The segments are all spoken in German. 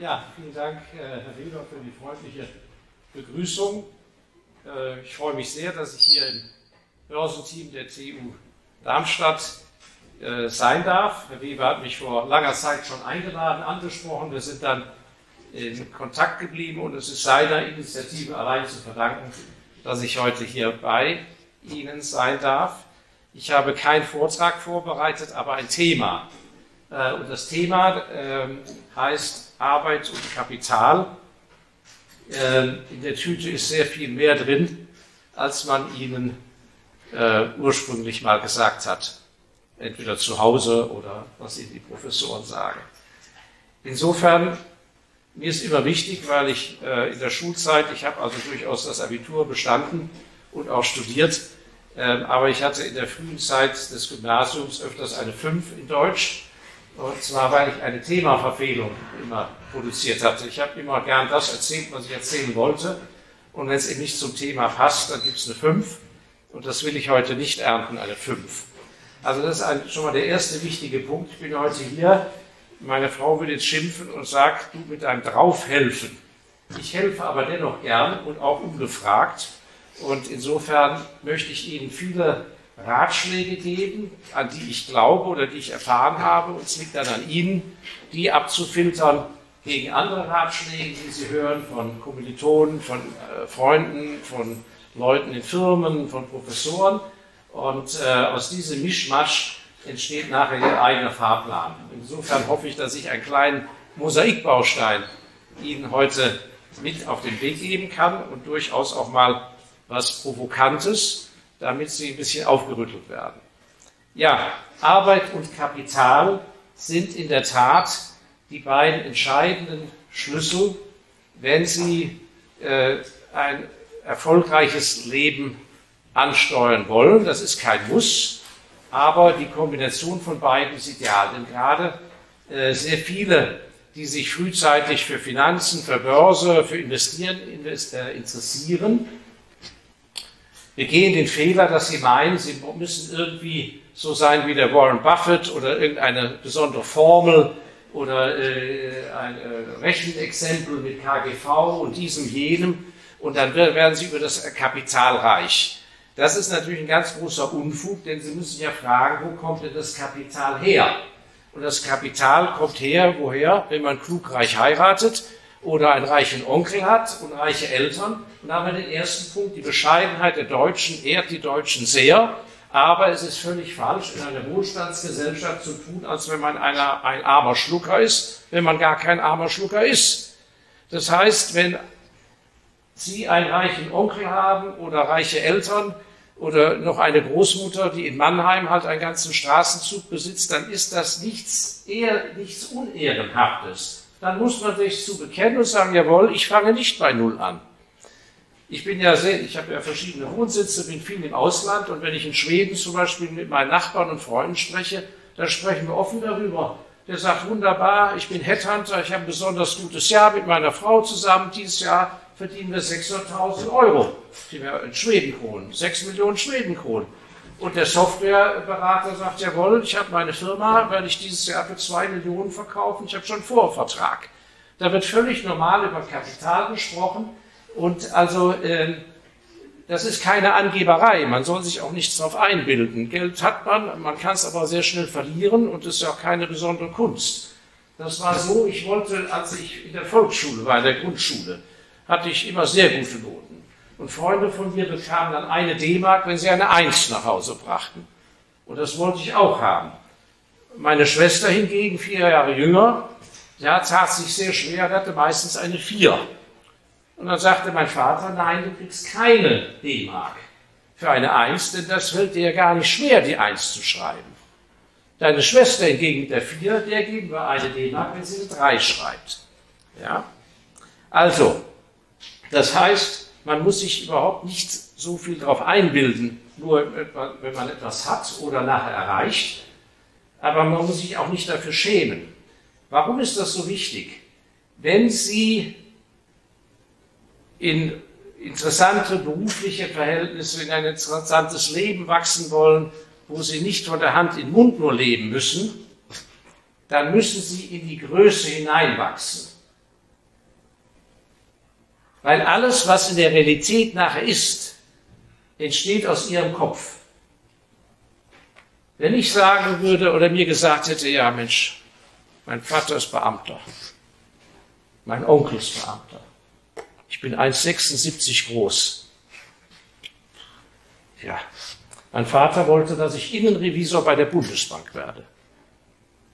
Ja, vielen Dank, äh, Herr Weber, für die freundliche Begrüßung. Äh, ich freue mich sehr, dass ich hier im Börsenteam der TU Darmstadt äh, sein darf. Herr Weber hat mich vor langer Zeit schon eingeladen, angesprochen. Wir sind dann in Kontakt geblieben und es ist seiner Initiative allein zu verdanken, dass ich heute hier bei Ihnen sein darf. Ich habe keinen Vortrag vorbereitet, aber ein Thema. Und das Thema ähm, heißt Arbeit und Kapital. Ähm, in der Tüte ist sehr viel mehr drin, als man Ihnen äh, ursprünglich mal gesagt hat. Entweder zu Hause oder was Ihnen die Professoren sagen. Insofern, mir ist immer wichtig, weil ich äh, in der Schulzeit, ich habe also durchaus das Abitur bestanden und auch studiert, ähm, aber ich hatte in der frühen Zeit des Gymnasiums öfters eine 5 in Deutsch. Und zwar, weil ich eine Themaverfehlung immer produziert hatte. Ich habe immer gern das erzählt, was ich erzählen wollte. Und wenn es eben nicht zum Thema passt, dann gibt es eine 5. Und das will ich heute nicht ernten, eine 5. Also das ist ein, schon mal der erste wichtige Punkt. Ich bin heute hier. Meine Frau will jetzt schimpfen und sagt, du mit deinem Draufhelfen. Ich helfe aber dennoch gern und auch ungefragt. Und insofern möchte ich Ihnen viele Ratschläge geben, an die ich glaube oder die ich erfahren habe. Und es liegt dann an Ihnen, die abzufiltern gegen andere Ratschläge, die Sie hören von Kommilitonen, von äh, Freunden, von Leuten in Firmen, von Professoren. Und äh, aus diesem Mischmasch entsteht nachher Ihr eigener Fahrplan. Insofern hoffe ich, dass ich einen kleinen Mosaikbaustein Ihnen heute mit auf den Weg geben kann und durchaus auch mal was Provokantes, damit sie ein bisschen aufgerüttelt werden. Ja, Arbeit und Kapital sind in der Tat die beiden entscheidenden Schlüssel, wenn Sie äh, ein erfolgreiches Leben ansteuern wollen. Das ist kein Muss, aber die Kombination von beiden ist ideal. Denn gerade äh, sehr viele, die sich frühzeitig für Finanzen, für Börse, für Investieren invest äh, interessieren, wir gehen den Fehler, dass sie meinen, sie müssen irgendwie so sein wie der Warren Buffett oder irgendeine besondere Formel oder äh, ein äh, Rechenexempel mit KGV und diesem, jenem und dann werden sie über das Kapital reich. Das ist natürlich ein ganz großer Unfug, denn Sie müssen ja fragen, wo kommt denn das Kapital her? Und das Kapital kommt her, woher? Wenn man klugreich heiratet, oder einen reichen Onkel hat und reiche Eltern. Und da haben wir den ersten Punkt, die Bescheidenheit der Deutschen ehrt die Deutschen sehr, aber es ist völlig falsch, in einer Wohlstandsgesellschaft zu tun, als wenn man einer, ein armer Schlucker ist, wenn man gar kein armer Schlucker ist. Das heißt, wenn Sie einen reichen Onkel haben oder reiche Eltern oder noch eine Großmutter, die in Mannheim halt einen ganzen Straßenzug besitzt, dann ist das nichts, eher, nichts Unehrenhaftes dann muss man sich zu bekennen und sagen, jawohl, ich fange nicht bei Null an. Ich bin ja sehr, ich habe ja verschiedene Wohnsitze, bin viel im Ausland und wenn ich in Schweden zum Beispiel mit meinen Nachbarn und Freunden spreche, dann sprechen wir offen darüber. Der sagt, wunderbar, ich bin Headhunter, ich habe ein besonders gutes Jahr mit meiner Frau zusammen. Dieses Jahr verdienen wir 600.000 Euro in Schwedenkronen, 6 Millionen Schwedenkronen. Und der Softwareberater sagt, jawohl, ich habe meine Firma, werde ich dieses Jahr für zwei Millionen verkaufen, ich habe schon Vorvertrag. Da wird völlig normal über Kapital gesprochen und also äh, das ist keine Angeberei, man soll sich auch nichts darauf einbilden. Geld hat man, man kann es aber sehr schnell verlieren und es ist ja auch keine besondere Kunst. Das war so, ich wollte, als ich in der Volksschule war, in der Grundschule, hatte ich immer sehr gute Noten. Und Freunde von mir bekamen dann eine D-Mark, wenn sie eine Eins nach Hause brachten. Und das wollte ich auch haben. Meine Schwester hingegen, vier Jahre jünger, ja, tat sich sehr schwer, hatte meistens eine Vier. Und dann sagte mein Vater, nein, du kriegst keine D-Mark für eine Eins, denn das fällt dir ja gar nicht schwer, die Eins zu schreiben. Deine Schwester hingegen der Vier, der geben wir eine D-Mark, wenn sie eine Drei schreibt. Ja? Also, das heißt, man muss sich überhaupt nicht so viel darauf einbilden, nur wenn man etwas hat oder nachher erreicht. Aber man muss sich auch nicht dafür schämen. Warum ist das so wichtig? Wenn Sie in interessante berufliche Verhältnisse, in ein interessantes Leben wachsen wollen, wo Sie nicht von der Hand in den Mund nur leben müssen, dann müssen Sie in die Größe hineinwachsen. Weil alles, was in der Realität nachher ist, entsteht aus ihrem Kopf. Wenn ich sagen würde oder mir gesagt hätte, ja Mensch, mein Vater ist Beamter, mein Onkel ist Beamter, ich bin 1,76 groß. Ja, mein Vater wollte, dass ich Innenrevisor bei der Bundesbank werde.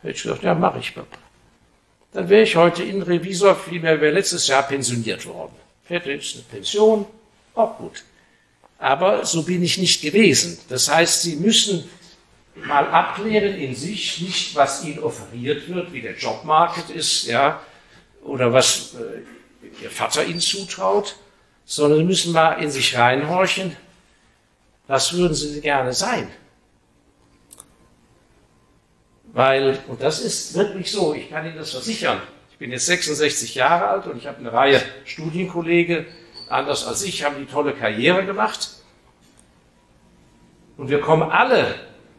Hätte ich gesagt, ja, mache ich, Papa. Dann wäre ich heute Innenrevisor, vielmehr wäre letztes Jahr pensioniert worden. Eine Pension, auch gut. Aber so bin ich nicht gewesen. Das heißt, Sie müssen mal abklären in sich, nicht was Ihnen offeriert wird, wie der Jobmarket ist, ja, oder was äh, Ihr Vater Ihnen zutraut, sondern Sie müssen mal in sich reinhorchen, was würden Sie gerne sein? Weil, und das ist wirklich so, ich kann Ihnen das versichern, ich bin jetzt 66 Jahre alt und ich habe eine Reihe Studienkollegen, anders als ich, haben die tolle Karriere gemacht. Und wir kommen alle,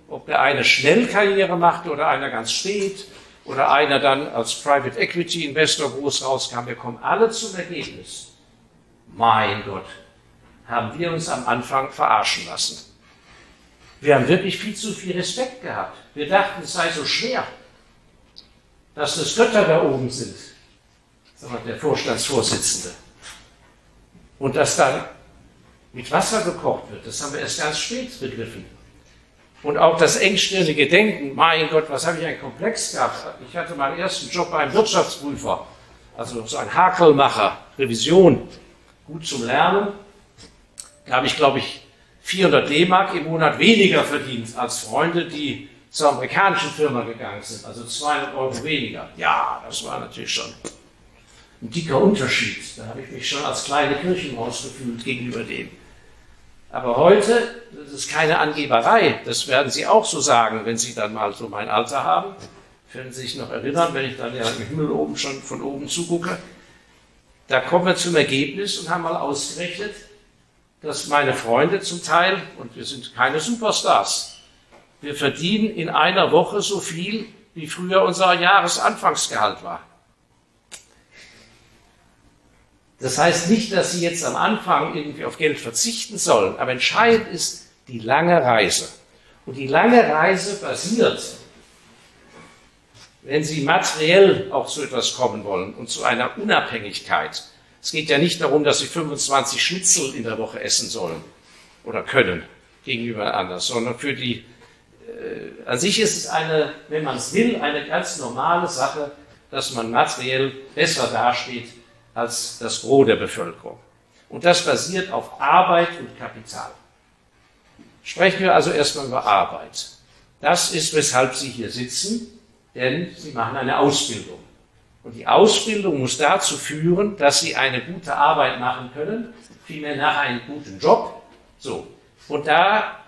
ob der eine schnell Karriere macht oder einer ganz spät oder einer dann als Private Equity Investor groß rauskam, wir kommen alle zum Ergebnis. Mein Gott, haben wir uns am Anfang verarschen lassen. Wir haben wirklich viel zu viel Respekt gehabt. Wir dachten, es sei so schwer, dass das Götter da oben sind, sagt der Vorstandsvorsitzende. Und dass dann mit Wasser gekocht wird, das haben wir erst ganz spät begriffen. Und auch das engstirnige Denken, mein Gott, was habe ich ein Komplex gehabt. Ich hatte meinen ersten Job beim Wirtschaftsprüfer, also so ein Hakelmacher, Revision, gut zum Lernen. Da habe ich, glaube ich, 400 D-Mark im Monat weniger verdient als Freunde, die zur amerikanischen Firma gegangen sind, also 200 Euro weniger. Ja, das war natürlich schon ein dicker Unterschied. Da habe ich mich schon als kleine Kirchenmaus gefühlt gegenüber dem. Aber heute, das ist keine Angeberei, das werden Sie auch so sagen, wenn Sie dann mal so mein Alter haben. Können Sie sich noch erinnern, wenn ich dann ja im Himmel oben schon von oben zugucke. Da kommen wir zum Ergebnis und haben mal ausgerechnet, dass meine Freunde zum Teil, und wir sind keine Superstars, wir verdienen in einer Woche so viel, wie früher unser Jahresanfangsgehalt war. Das heißt nicht, dass Sie jetzt am Anfang irgendwie auf Geld verzichten sollen, aber entscheidend ist die lange Reise. Und die lange Reise basiert, wenn Sie materiell auch zu etwas kommen wollen und zu einer Unabhängigkeit, es geht ja nicht darum, dass sie 25 Schnitzel in der Woche essen sollen oder können gegenüber anders, sondern für die, äh, an sich ist es eine, wenn man es will, eine ganz normale Sache, dass man materiell besser dasteht als das Gros der Bevölkerung. Und das basiert auf Arbeit und Kapital. Sprechen wir also erstmal über Arbeit. Das ist, weshalb Sie hier sitzen, denn Sie machen eine Ausbildung. Und die Ausbildung muss dazu führen, dass sie eine gute Arbeit machen können, vielmehr nach einem guten Job. So. Und da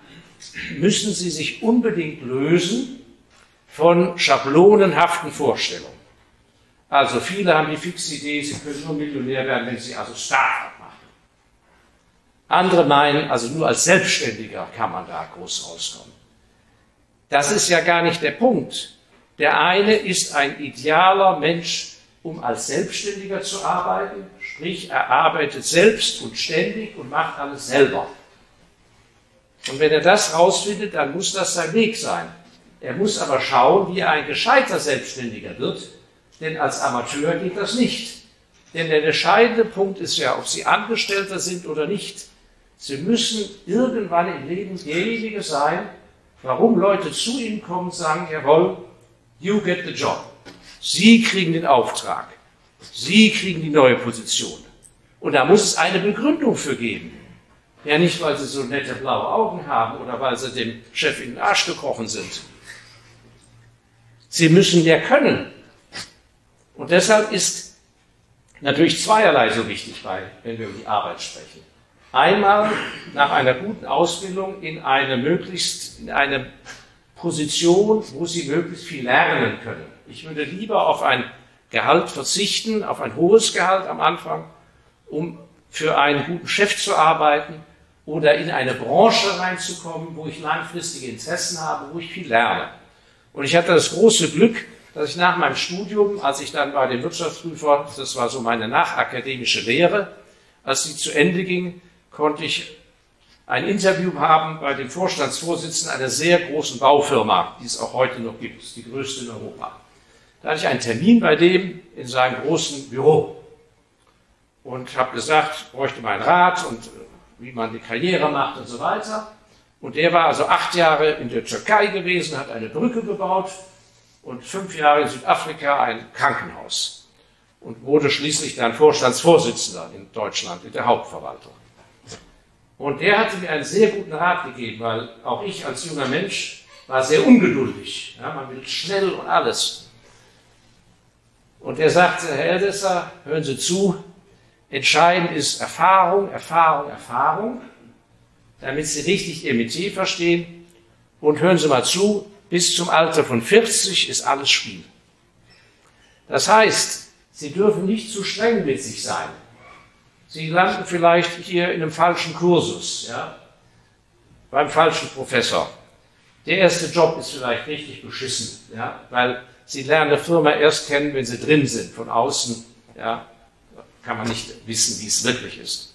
müssen sie sich unbedingt lösen von schablonenhaften Vorstellungen. Also viele haben die fixe Idee, sie können nur Millionär werden, wenn sie also Start-up machen. Andere meinen, also nur als Selbstständiger kann man da groß rauskommen. Das ist ja gar nicht der Punkt. Der eine ist ein idealer Mensch, um als Selbstständiger zu arbeiten, sprich er arbeitet selbst und ständig und macht alles selber. Und wenn er das rausfindet, dann muss das sein Weg sein. Er muss aber schauen, wie er ein gescheiter Selbstständiger wird, denn als Amateur geht das nicht. Denn der entscheidende Punkt ist ja, ob Sie Angestellter sind oder nicht. Sie müssen irgendwann im Leben derjenige sein, warum Leute zu Ihnen kommen und sagen, jawohl, You get the job. Sie kriegen den Auftrag. Sie kriegen die neue Position. Und da muss es eine Begründung für geben. Ja, nicht, weil sie so nette blaue Augen haben oder weil sie dem Chef in den Arsch gekrochen sind. Sie müssen ja können. Und deshalb ist natürlich zweierlei so wichtig, wenn wir über die Arbeit sprechen. Einmal nach einer guten Ausbildung in eine möglichst, in eine Position, wo sie möglichst viel lernen können. Ich würde lieber auf ein Gehalt verzichten, auf ein hohes Gehalt am Anfang, um für einen guten Chef zu arbeiten oder in eine Branche reinzukommen, wo ich langfristige Interessen habe, wo ich viel lerne. Und ich hatte das große Glück, dass ich nach meinem Studium, als ich dann bei dem Wirtschaftsprüfer, das war so meine nachakademische Lehre, als sie zu Ende ging, konnte ich ein Interview haben bei dem Vorstandsvorsitzenden einer sehr großen Baufirma, die es auch heute noch gibt, die größte in Europa. Da hatte ich einen Termin bei dem in seinem großen Büro und habe gesagt, bräuchte meinen Rat und wie man die Karriere macht und so weiter. Und der war also acht Jahre in der Türkei gewesen, hat eine Brücke gebaut und fünf Jahre in Südafrika ein Krankenhaus und wurde schließlich dann Vorstandsvorsitzender in Deutschland in der Hauptverwaltung. Und der hatte mir einen sehr guten Rat gegeben, weil auch ich als junger Mensch war sehr ungeduldig. Ja, man will schnell und alles. Und er sagte, Herr Eldesser, hören Sie zu, entscheidend ist Erfahrung, Erfahrung, Erfahrung, damit Sie richtig Ihr Metier verstehen. Und hören Sie mal zu, bis zum Alter von 40 ist alles Spiel. Das heißt, Sie dürfen nicht zu streng mit sich sein. Sie landen vielleicht hier in einem falschen Kursus, ja, beim falschen Professor. Der erste Job ist vielleicht richtig beschissen, ja, weil Sie lernen eine Firma erst kennen, wenn Sie drin sind. Von außen, ja, kann man nicht wissen, wie es wirklich ist.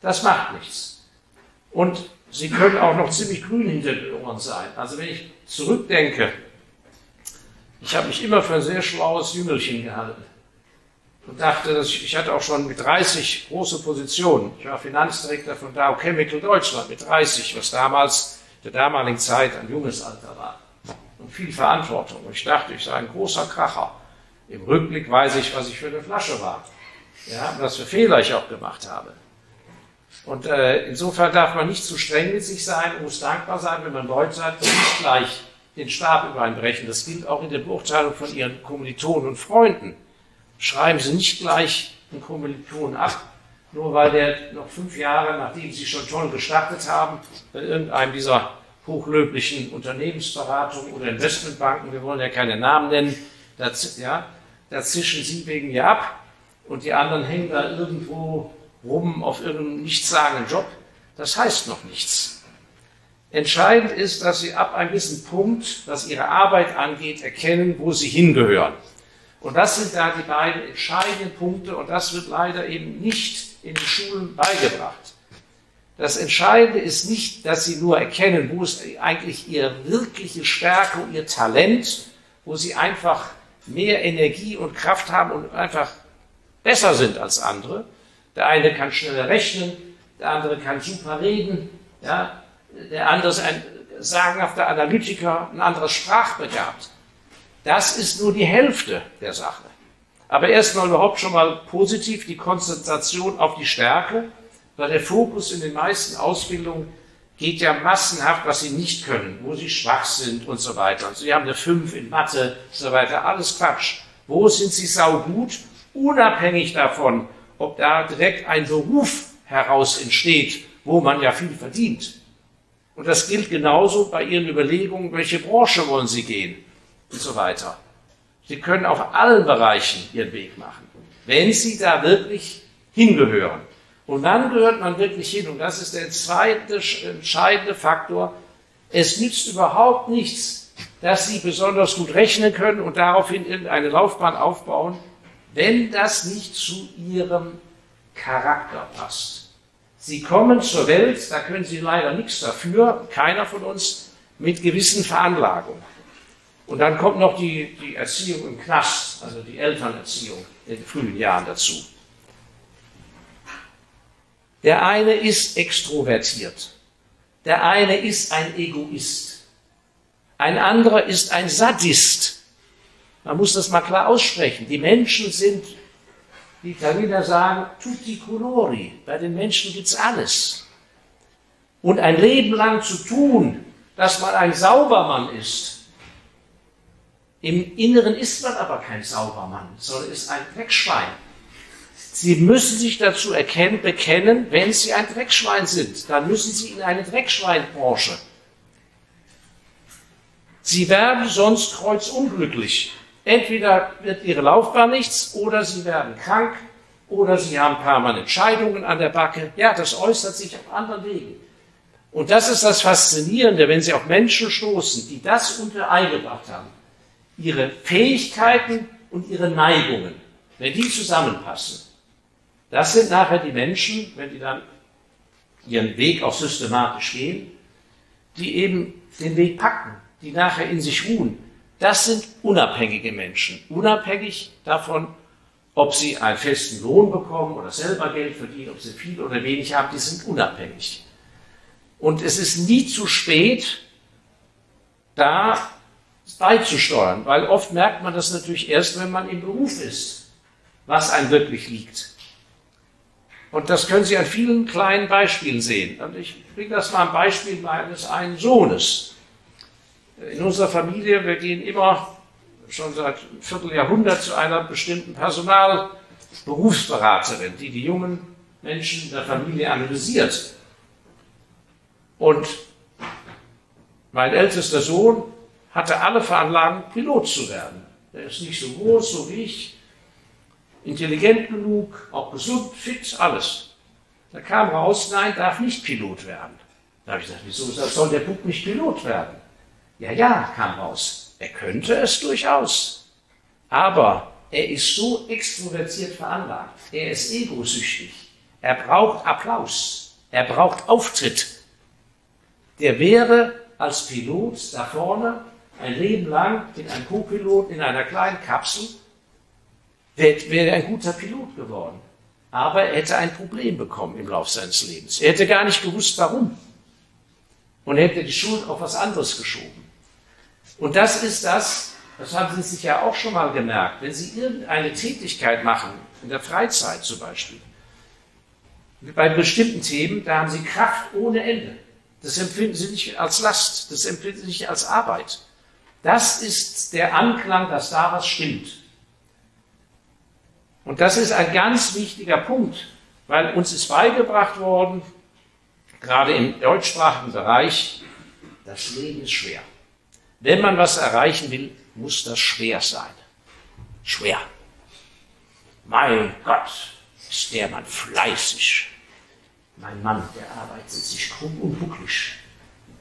Das macht nichts. Und Sie können auch noch ziemlich grün hinter den Ohren sein. Also wenn ich zurückdenke, ich habe mich immer für ein sehr schlaues Jüngelchen gehalten und dachte, dass ich, ich hatte auch schon mit 30 große Positionen. Ich war Finanzdirektor von Dow Chemical Deutschland mit 30, was damals der damaligen Zeit ein junges Alter war. Und viel Verantwortung. Und ich dachte, ich sei ein großer Kracher. Im Rückblick weiß ich, was ich für eine Flasche war. Ja, was für Fehler ich auch gemacht habe. Und äh, insofern darf man nicht zu streng mit sich sein und muss dankbar sein, wenn man Leute hat, die nicht gleich den Stab übereinbrechen. Das gilt auch in der Beurteilung von ihren Kommilitonen und Freunden. Schreiben Sie nicht gleich einen Kommilitonen ab, nur weil der noch fünf Jahre, nachdem Sie schon toll gestartet haben, bei irgendeinem dieser hochlöblichen Unternehmensberatungen oder Investmentbanken, wir wollen ja keine Namen nennen, da, ja, da zischen Sie wegen mir ab und die anderen hängen da irgendwo rum auf irgendeinem nichtssagenden Job. Das heißt noch nichts. Entscheidend ist, dass Sie ab einem gewissen Punkt, was Ihre Arbeit angeht, erkennen, wo Sie hingehören. Und das sind da die beiden entscheidenden Punkte und das wird leider eben nicht in den Schulen beigebracht. Das Entscheidende ist nicht, dass sie nur erkennen, wo ist eigentlich ihre wirkliche Stärke und ihr Talent, wo sie einfach mehr Energie und Kraft haben und einfach besser sind als andere. Der eine kann schneller rechnen, der andere kann super reden, ja, der andere ist ein sagenhafter Analytiker, ein anderes sprachbegabt. Das ist nur die Hälfte der Sache. Aber erstmal überhaupt schon mal positiv die Konzentration auf die Stärke, weil der Fokus in den meisten Ausbildungen geht ja massenhaft, was sie nicht können, wo sie schwach sind und so weiter. Sie haben eine 5 in Mathe und so weiter. Alles Quatsch. Wo sind sie saugut? Unabhängig davon, ob da direkt ein Beruf heraus entsteht, wo man ja viel verdient. Und das gilt genauso bei Ihren Überlegungen, welche Branche wollen Sie gehen und so weiter. Sie können auf allen Bereichen Ihren Weg machen, wenn Sie da wirklich hingehören. Und dann gehört man wirklich hin. Und das ist der zweite entscheidende Faktor. Es nützt überhaupt nichts, dass Sie besonders gut rechnen können und daraufhin irgendeine Laufbahn aufbauen, wenn das nicht zu Ihrem Charakter passt. Sie kommen zur Welt, da können Sie leider nichts dafür, keiner von uns, mit gewissen Veranlagungen. Und dann kommt noch die, die Erziehung im Knast, also die Elternerziehung in den frühen Jahren dazu. Der eine ist extrovertiert. Der eine ist ein Egoist. Ein anderer ist ein Sadist. Man muss das mal klar aussprechen. Die Menschen sind, die Italiener sagen, tutti colori. Bei den Menschen gibt's alles. Und ein Leben lang zu tun, dass man ein Saubermann ist, im Inneren ist man aber kein Saubermann, sondern ist ein Dreckschwein. Sie müssen sich dazu erkennen, bekennen, wenn Sie ein Dreckschwein sind, dann müssen Sie in eine Dreckschweinbranche. Sie werden sonst kreuzunglücklich. Entweder wird Ihre Laufbahn nichts oder Sie werden krank oder Sie haben permanent Scheidungen an der Backe. Ja, das äußert sich auf anderen Wegen. Und das ist das Faszinierende, wenn Sie auf Menschen stoßen, die das unter eingebracht haben ihre Fähigkeiten und ihre Neigungen, wenn die zusammenpassen, Das sind nachher die Menschen, wenn die dann ihren Weg auch systematisch gehen, die eben den Weg packen, die nachher in sich ruhen. Das sind unabhängige Menschen, unabhängig davon, ob sie einen festen Lohn bekommen oder selber Geld verdienen, ob sie viel oder wenig haben, die sind unabhängig. Und es ist nie zu spät, da beizusteuern, weil oft merkt man das natürlich erst, wenn man im Beruf ist, was einem wirklich liegt. Und das können Sie an vielen kleinen Beispielen sehen. Und ich bringe das mal ein Beispiel meines einen Sohnes. In unserer Familie, wir gehen immer schon seit einem Vierteljahrhundert zu einer bestimmten Personalberufsberaterin, die die jungen Menschen in der Familie analysiert. Und mein ältester Sohn hatte alle Veranlagung, Pilot zu werden. Er ist nicht so groß, so wie ich, intelligent genug, auch gesund, fit, alles. Da kam raus, nein, darf nicht Pilot werden. Da habe ich gesagt, wieso soll der Bub nicht Pilot werden? Ja, ja, kam raus. Er könnte es durchaus. Aber er ist so extrovertiert veranlagt. Er ist egosüchtig. Er braucht Applaus. Er braucht Auftritt. Der wäre als Pilot da vorne ein Leben lang in einem Co-Pilot in einer kleinen Kapsel wäre ein guter Pilot geworden. Aber er hätte ein Problem bekommen im Laufe seines Lebens. Er hätte gar nicht gewusst, warum. Und er hätte die Schuld auf was anderes geschoben. Und das ist das, das haben Sie sich ja auch schon mal gemerkt, wenn Sie irgendeine Tätigkeit machen, in der Freizeit zum Beispiel, bei bestimmten Themen, da haben Sie Kraft ohne Ende. Das empfinden Sie nicht als Last, das empfinden Sie nicht als Arbeit. Das ist der Anklang, dass da was stimmt. Und das ist ein ganz wichtiger Punkt, weil uns ist beigebracht worden, gerade im deutschsprachigen Bereich, das Leben ist schwer. Wenn man was erreichen will, muss das schwer sein. Schwer. Mein Gott, ist der Mann fleißig. Mein Mann, der arbeitet sich krumm und bucklig.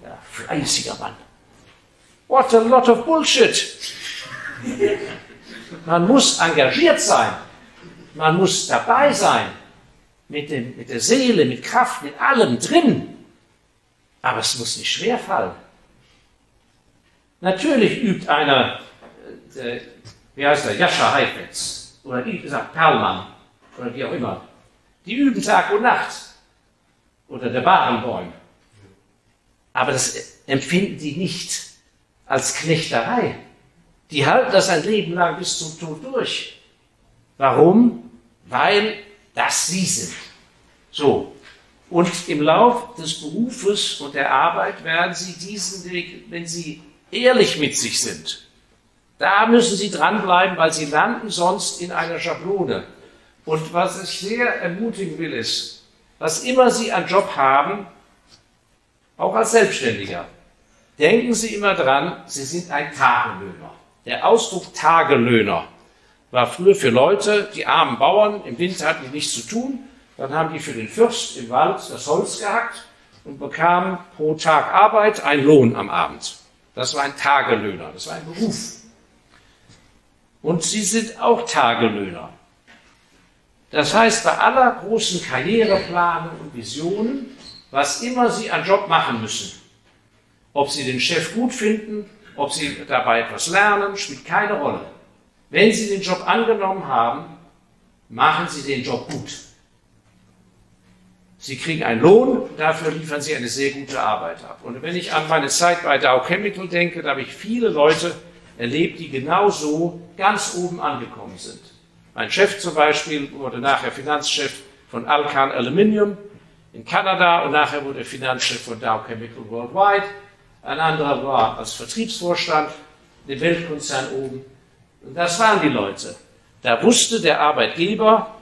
Ja, fleißiger Mann. What a lot of Bullshit. Man muss engagiert sein. Man muss dabei sein. Mit, dem, mit der Seele, mit Kraft, mit allem drin. Aber es muss nicht schwerfallen. Natürlich übt einer, äh, wie heißt er, Jascha Heifetz oder wie gesagt Perlmann oder wie auch immer. Die üben Tag und Nacht. Oder der Barenbäum. Aber das empfinden die nicht als Knechterei. Die halten das ein Leben lang bis zum Tod durch. Warum? Weil das sie sind. So. Und im Lauf des Berufes und der Arbeit werden sie diesen Weg, wenn sie ehrlich mit sich sind, da müssen sie dranbleiben, weil sie landen sonst in einer Schablone. Und was ich sehr ermutigen will, ist, was immer Sie an Job haben, auch als Selbstständiger, denken Sie immer dran, Sie sind ein Tagelöhner. Der Ausdruck Tagelöhner war früher für Leute, die armen Bauern, im Winter hatten die nichts zu tun, dann haben die für den Fürst im Wald das Holz gehackt und bekamen pro Tag Arbeit einen Lohn am Abend. Das war ein Tagelöhner, das war ein Beruf. Und sie sind auch Tagelöhner. Das heißt, bei aller großen Karriereplanung und Visionen, was immer sie an Job machen müssen, ob sie den Chef gut finden, ob sie dabei etwas lernen, spielt keine Rolle. Wenn sie den Job angenommen haben, machen sie den Job gut. Sie kriegen einen Lohn, dafür liefern Sie eine sehr gute Arbeit ab. Und wenn ich an meine Zeit bei Dow Chemical denke, da habe ich viele Leute erlebt, die genau so ganz oben angekommen sind. Mein Chef zum Beispiel wurde nachher Finanzchef von Alcan Aluminium in Kanada und nachher wurde er Finanzchef von Dow Chemical Worldwide. Ein anderer war als Vertriebsvorstand im Weltkonzern oben. Und das waren die Leute. Da wusste der Arbeitgeber,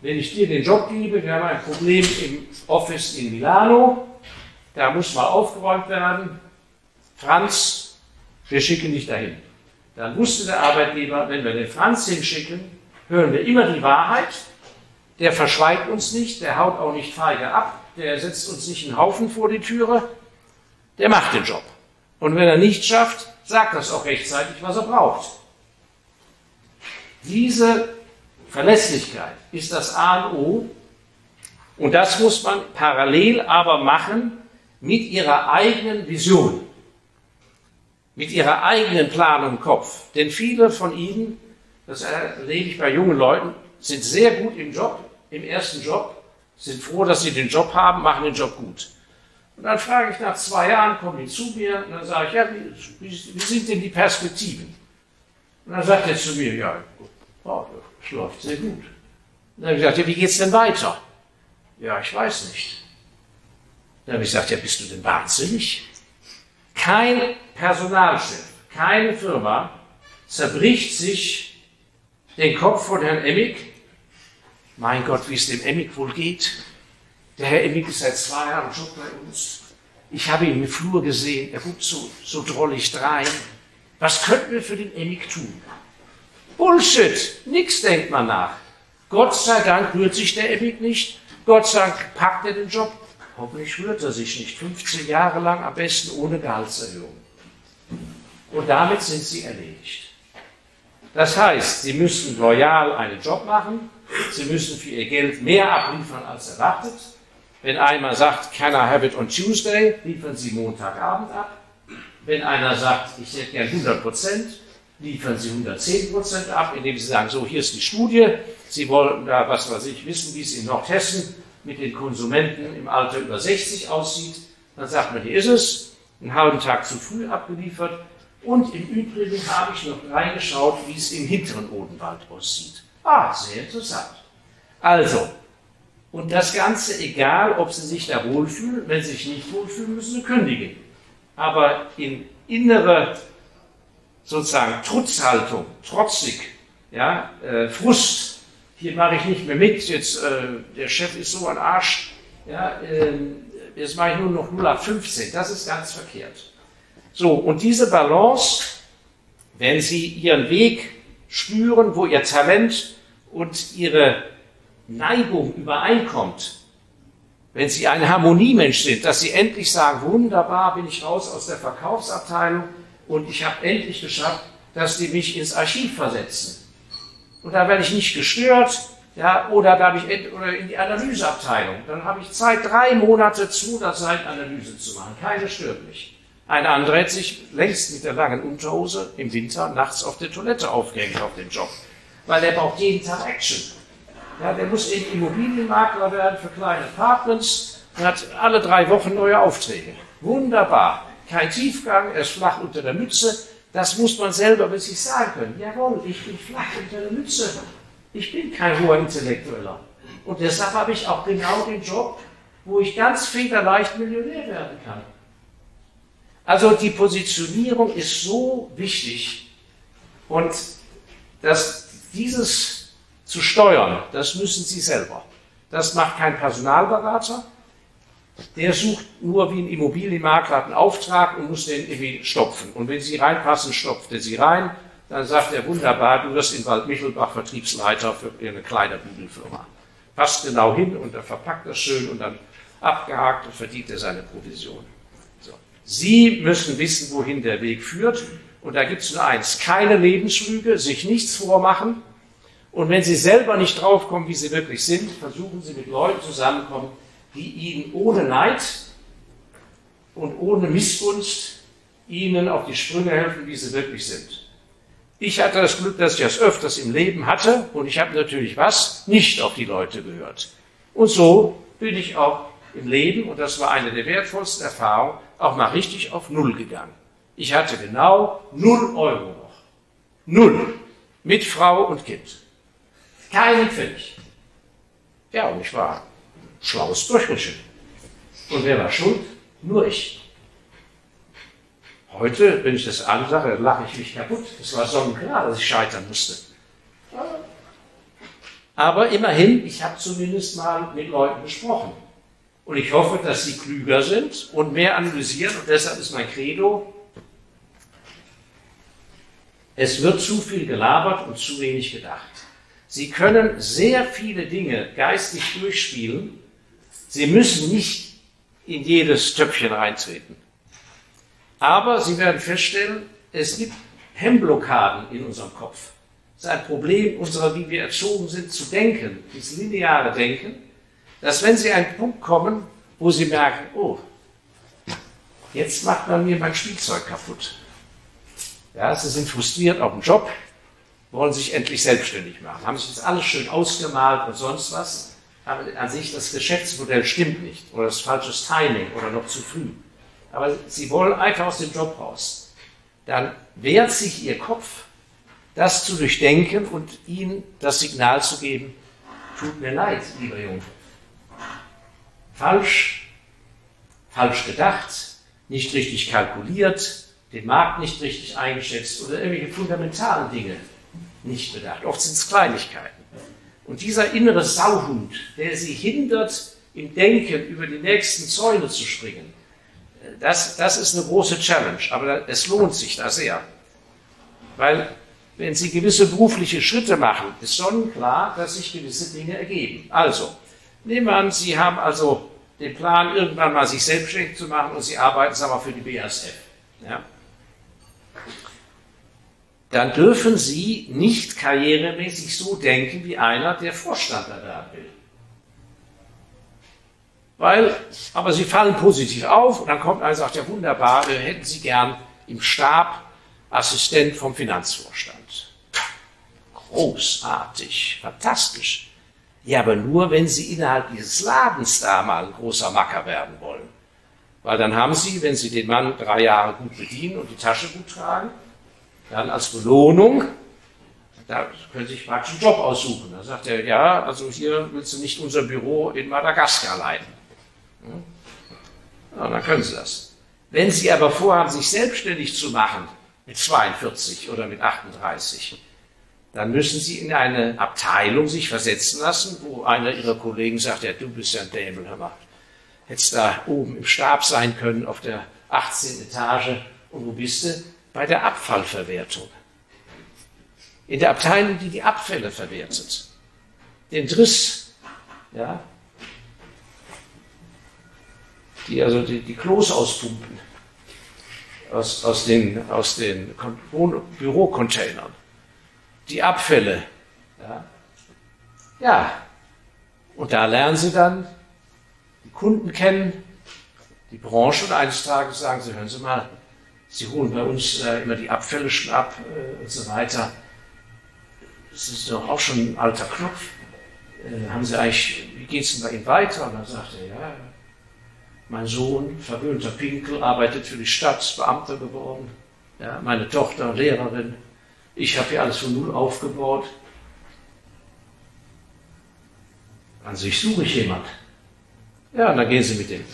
wenn ich dir den Job gebe, wir haben ein Problem im Office in Milano, da muss mal aufgeräumt werden. Franz, wir schicken dich dahin. Dann wusste der Arbeitgeber, wenn wir den Franz hinschicken, hören wir immer die Wahrheit. Der verschweigt uns nicht, der haut auch nicht feige ab, der setzt uns nicht einen Haufen vor die Türe, der macht den Job. Und wenn er nicht schafft, sagt das auch rechtzeitig, was er braucht. Diese Verlässlichkeit ist das A und O. Und das muss man parallel aber machen mit ihrer eigenen Vision, mit ihrer eigenen Planung im Kopf. Denn viele von ihnen, das erlebe ich bei jungen Leuten, sind sehr gut im Job, im ersten Job, sind froh, dass sie den Job haben, machen den Job gut. Und dann frage ich nach zwei Jahren, kommen die zu mir und dann sage ich, ja, wie, wie sind denn die Perspektiven? Und dann sagt er zu mir, ja, oh, das läuft sehr gut. Dann habe ich gesagt, ja, wie geht's denn weiter? Ja, ich weiß nicht. Dann habe ich gesagt, ja, bist du denn wahnsinnig? Kein Personalchef, keine Firma zerbricht sich den Kopf von Herrn Emmig. Mein Gott, wie es dem Emmig wohl geht. Der Herr Emmig ist seit zwei Jahren schon bei uns. Ich habe ihn im Flur gesehen. Er guckt so, so drollig drein. Was könnten wir für den Emmig tun? Bullshit. Nix denkt man nach. Gott sei Dank rührt sich der Emmig nicht. Gott sei Dank packt er den Job. Hoffentlich rührt er sich nicht 15 Jahre lang, am besten ohne Gehaltserhöhung. Und damit sind sie erledigt. Das heißt, sie müssen loyal einen Job machen, sie müssen für ihr Geld mehr abliefern als erwartet. Wenn einer sagt, can I have it on Tuesday, liefern sie Montagabend ab. Wenn einer sagt, ich hätte gern 100 Prozent, liefern sie 110 Prozent ab, indem sie sagen, so, hier ist die Studie, Sie wollen da, was weiß ich, wissen, wie es in Nordhessen mit den Konsumenten im Alter über 60 aussieht. Dann sagt man, hier ist es, einen halben Tag zu früh abgeliefert. Und im Übrigen habe ich noch reingeschaut, wie es im hinteren Odenwald aussieht. Ah, sehr interessant. Also, und das Ganze egal, ob Sie sich da wohlfühlen. Wenn Sie sich nicht wohlfühlen, müssen Sie kündigen. Aber in innerer sozusagen Trutzhaltung, trotzig, ja, äh, Frust, hier mache ich nicht mehr mit, jetzt äh, der Chef ist so ein Arsch, ja, äh, jetzt mache ich nur noch 0 ab 15, das ist ganz verkehrt. So, und diese Balance, wenn Sie Ihren Weg spüren, wo Ihr Talent und Ihre Neigung übereinkommt, wenn Sie ein Harmoniemensch sind, dass Sie endlich sagen, wunderbar, bin ich raus aus der Verkaufsabteilung und ich habe endlich geschafft, dass die mich ins Archiv versetzen. Und da werde ich nicht gestört, ja, oder da habe ich oder in die Analyseabteilung. Dann habe ich Zeit, drei Monate zu der Zeit Analyse zu machen. Keine stört mich. Ein anderer hätte sich längst mit der langen Unterhose im Winter nachts auf der Toilette aufgehängt auf dem Job. Weil der braucht jeden Tag Action. Ja, der muss eben Immobilienmakler werden für kleine Apartments und hat alle drei Wochen neue Aufträge. Wunderbar. Kein Tiefgang, er ist flach unter der Mütze. Das muss man selber mit sich sagen können. Jawohl, ich bin flach unter der Mütze. Ich bin kein hoher Intellektueller. Und deshalb habe ich auch genau den Job, wo ich ganz federleicht Millionär werden kann. Also die Positionierung ist so wichtig und das, dieses zu steuern, das müssen Sie selber. Das macht kein Personalberater, der sucht nur wie ein Immobilienmakler einen Auftrag und muss den irgendwie stopfen. Und wenn Sie reinpassen, stopft er Sie rein. Dann sagt er, wunderbar, du wirst in Waldmichelbach Vertriebsleiter für eine kleine Bügelfirma. Passt genau hin und er verpackt das schön und dann abgehakt und verdient er seine Provision. So. Sie müssen wissen, wohin der Weg führt. Und da gibt es nur eins, keine Lebenslüge, sich nichts vormachen. Und wenn Sie selber nicht draufkommen, wie Sie wirklich sind, versuchen Sie mit Leuten zusammenkommen, die ihnen ohne Neid und ohne Missgunst ihnen auf die Sprünge helfen, wie sie wirklich sind. Ich hatte das Glück, dass ich das öfters im Leben hatte und ich habe natürlich was nicht auf die Leute gehört. Und so bin ich auch im Leben, und das war eine der wertvollsten Erfahrungen, auch mal richtig auf Null gegangen. Ich hatte genau null Euro noch. Null. Mit Frau und Kind. Keinen Pfennig. Ja, und ich war schlaues durchgeschüttet. Und wer war schuld? Nur ich. Heute, wenn ich das ansage, lache ich mich kaputt. Es war sonnenklar, dass ich scheitern musste. Aber immerhin, ich habe zumindest mal mit Leuten gesprochen. Und ich hoffe, dass sie klüger sind und mehr analysieren. Und deshalb ist mein Credo, es wird zu viel gelabert und zu wenig gedacht. Sie können sehr viele Dinge geistig durchspielen, Sie müssen nicht in jedes Töpfchen reintreten. Aber Sie werden feststellen, es gibt Hemmblockaden in unserem Kopf. es ist ein Problem unserer, wie wir erzogen sind, zu denken, dieses lineare Denken, dass wenn Sie an einen Punkt kommen, wo Sie merken, oh, jetzt macht man mir mein Spielzeug kaputt. Ja, Sie sind frustriert auf dem Job, wollen sich endlich selbstständig machen, haben sich das alles schön ausgemalt und sonst was, aber an sich das Geschäftsmodell stimmt nicht oder das falsches Timing oder noch zu früh. Aber Sie wollen einfach aus dem Job raus. Dann wehrt sich Ihr Kopf, das zu durchdenken und Ihnen das Signal zu geben, tut mir leid, lieber Junge. Falsch, falsch gedacht, nicht richtig kalkuliert, den Markt nicht richtig eingeschätzt oder irgendwelche fundamentalen Dinge nicht bedacht. Oft sind es Kleinigkeiten. Und dieser innere Sauhund, der sie hindert, im Denken über die nächsten Zäune zu springen, das, das ist eine große Challenge, aber es lohnt sich da sehr. Weil, wenn Sie gewisse berufliche Schritte machen, ist schon klar, dass sich gewisse Dinge ergeben. Also, nehmen wir an, Sie haben also den Plan, irgendwann mal sich selbstständig zu machen und Sie arbeiten, sagen wir, für die BASF. Ja? Dann dürfen Sie nicht karrieremäßig so denken wie einer, der Vorstand erwerben will. Weil, aber Sie fallen positiv auf und dann kommt einer und sagt, ja wunderbar, hätten Sie gern im Stab Assistent vom Finanzvorstand. Großartig, fantastisch. Ja, aber nur, wenn Sie innerhalb dieses Ladens da mal ein großer Macker werden wollen. Weil dann haben Sie, wenn Sie den Mann drei Jahre gut bedienen und die Tasche gut tragen, dann als Belohnung, da können Sie sich praktisch einen Job aussuchen. Da sagt er, ja, also hier willst du nicht unser Büro in Madagaskar leiten. Ja, dann können Sie das. Wenn Sie aber vorhaben, sich selbstständig zu machen, mit 42 oder mit 38, dann müssen Sie in eine Abteilung sich versetzen lassen, wo einer Ihrer Kollegen sagt, ja, du bist ja ein Dämon, hör mal. Hättest da oben im Stab sein können, auf der 18. Etage. Und wo bist du? Bei der Abfallverwertung. In der Abteilung, die die Abfälle verwertet. Den Driss, ja, die also die, die Klos auspumpen aus, aus den, aus den Bürocontainern. Die Abfälle. Ja. ja, und da lernen sie dann die Kunden kennen, die Branche und eines Tages sagen sie, hören Sie mal, Sie holen bei uns äh, immer die Abfälle schon ab äh, und so weiter. Das ist doch auch schon ein alter Knopf. Äh, haben Sie eigentlich, wie geht es denn bei Ihnen weiter? Und dann sagt er, ja, mein Sohn, verwöhnter Pinkel, arbeitet für die Stadt, Beamter geworden. Ja, meine Tochter, Lehrerin. Ich habe hier alles von Null aufgebaut. An sich suche ich jemand. Ja, und dann gehen Sie mit dem.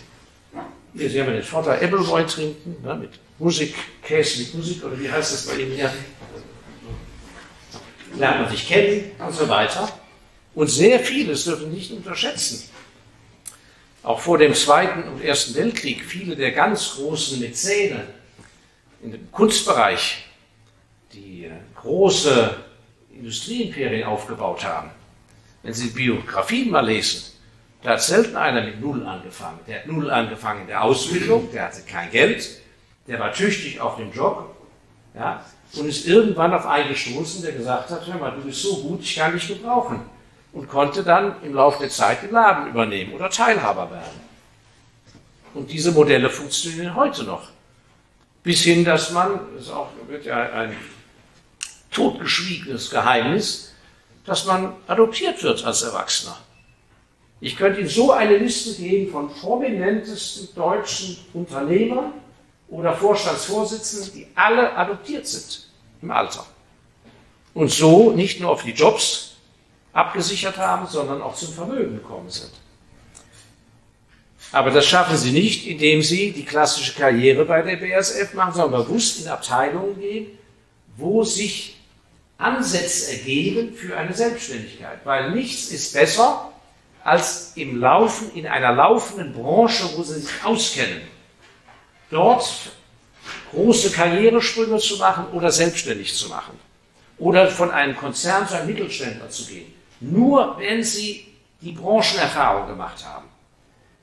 Sie haben ja den Vorteil Appleboy trinken, ne, mit Musik, Käse mit Musik, oder wie heißt das bei Ihnen hier? Lernt man sich kennen und so weiter. Und sehr vieles dürfen wir nicht unterschätzen. Auch vor dem Zweiten und Ersten Weltkrieg, viele der ganz großen Mäzene im Kunstbereich, die äh, große Industrieimperien aufgebaut haben, wenn Sie Biografien mal lesen, da hat selten einer mit Null angefangen. Der hat Null angefangen in der Ausbildung, der hatte kein Geld, der war tüchtig auf dem Job ja, und ist irgendwann auf einen gestoßen, der gesagt hat, hör mal, du bist so gut, ich kann dich gebrauchen. Und konnte dann im Laufe der Zeit den Laden übernehmen oder Teilhaber werden. Und diese Modelle funktionieren heute noch. Bis hin, dass man, das auch, wird ja ein totgeschwiegenes Geheimnis, dass man adoptiert wird als Erwachsener. Ich könnte Ihnen so eine Liste geben von prominentesten deutschen Unternehmern, oder Vorstandsvorsitzenden, die alle adoptiert sind im Alter. Und so nicht nur auf die Jobs abgesichert haben, sondern auch zum Vermögen gekommen sind. Aber das schaffen sie nicht, indem sie die klassische Karriere bei der BASF machen, sondern bewusst in Abteilungen gehen, wo sich Ansätze ergeben für eine Selbstständigkeit. Weil nichts ist besser, als im Laufen, in einer laufenden Branche, wo sie sich auskennen, dort große Karrieresprünge zu machen oder selbstständig zu machen. Oder von einem Konzern zu einem Mittelständler zu gehen. Nur wenn Sie die Branchenerfahrung gemacht haben.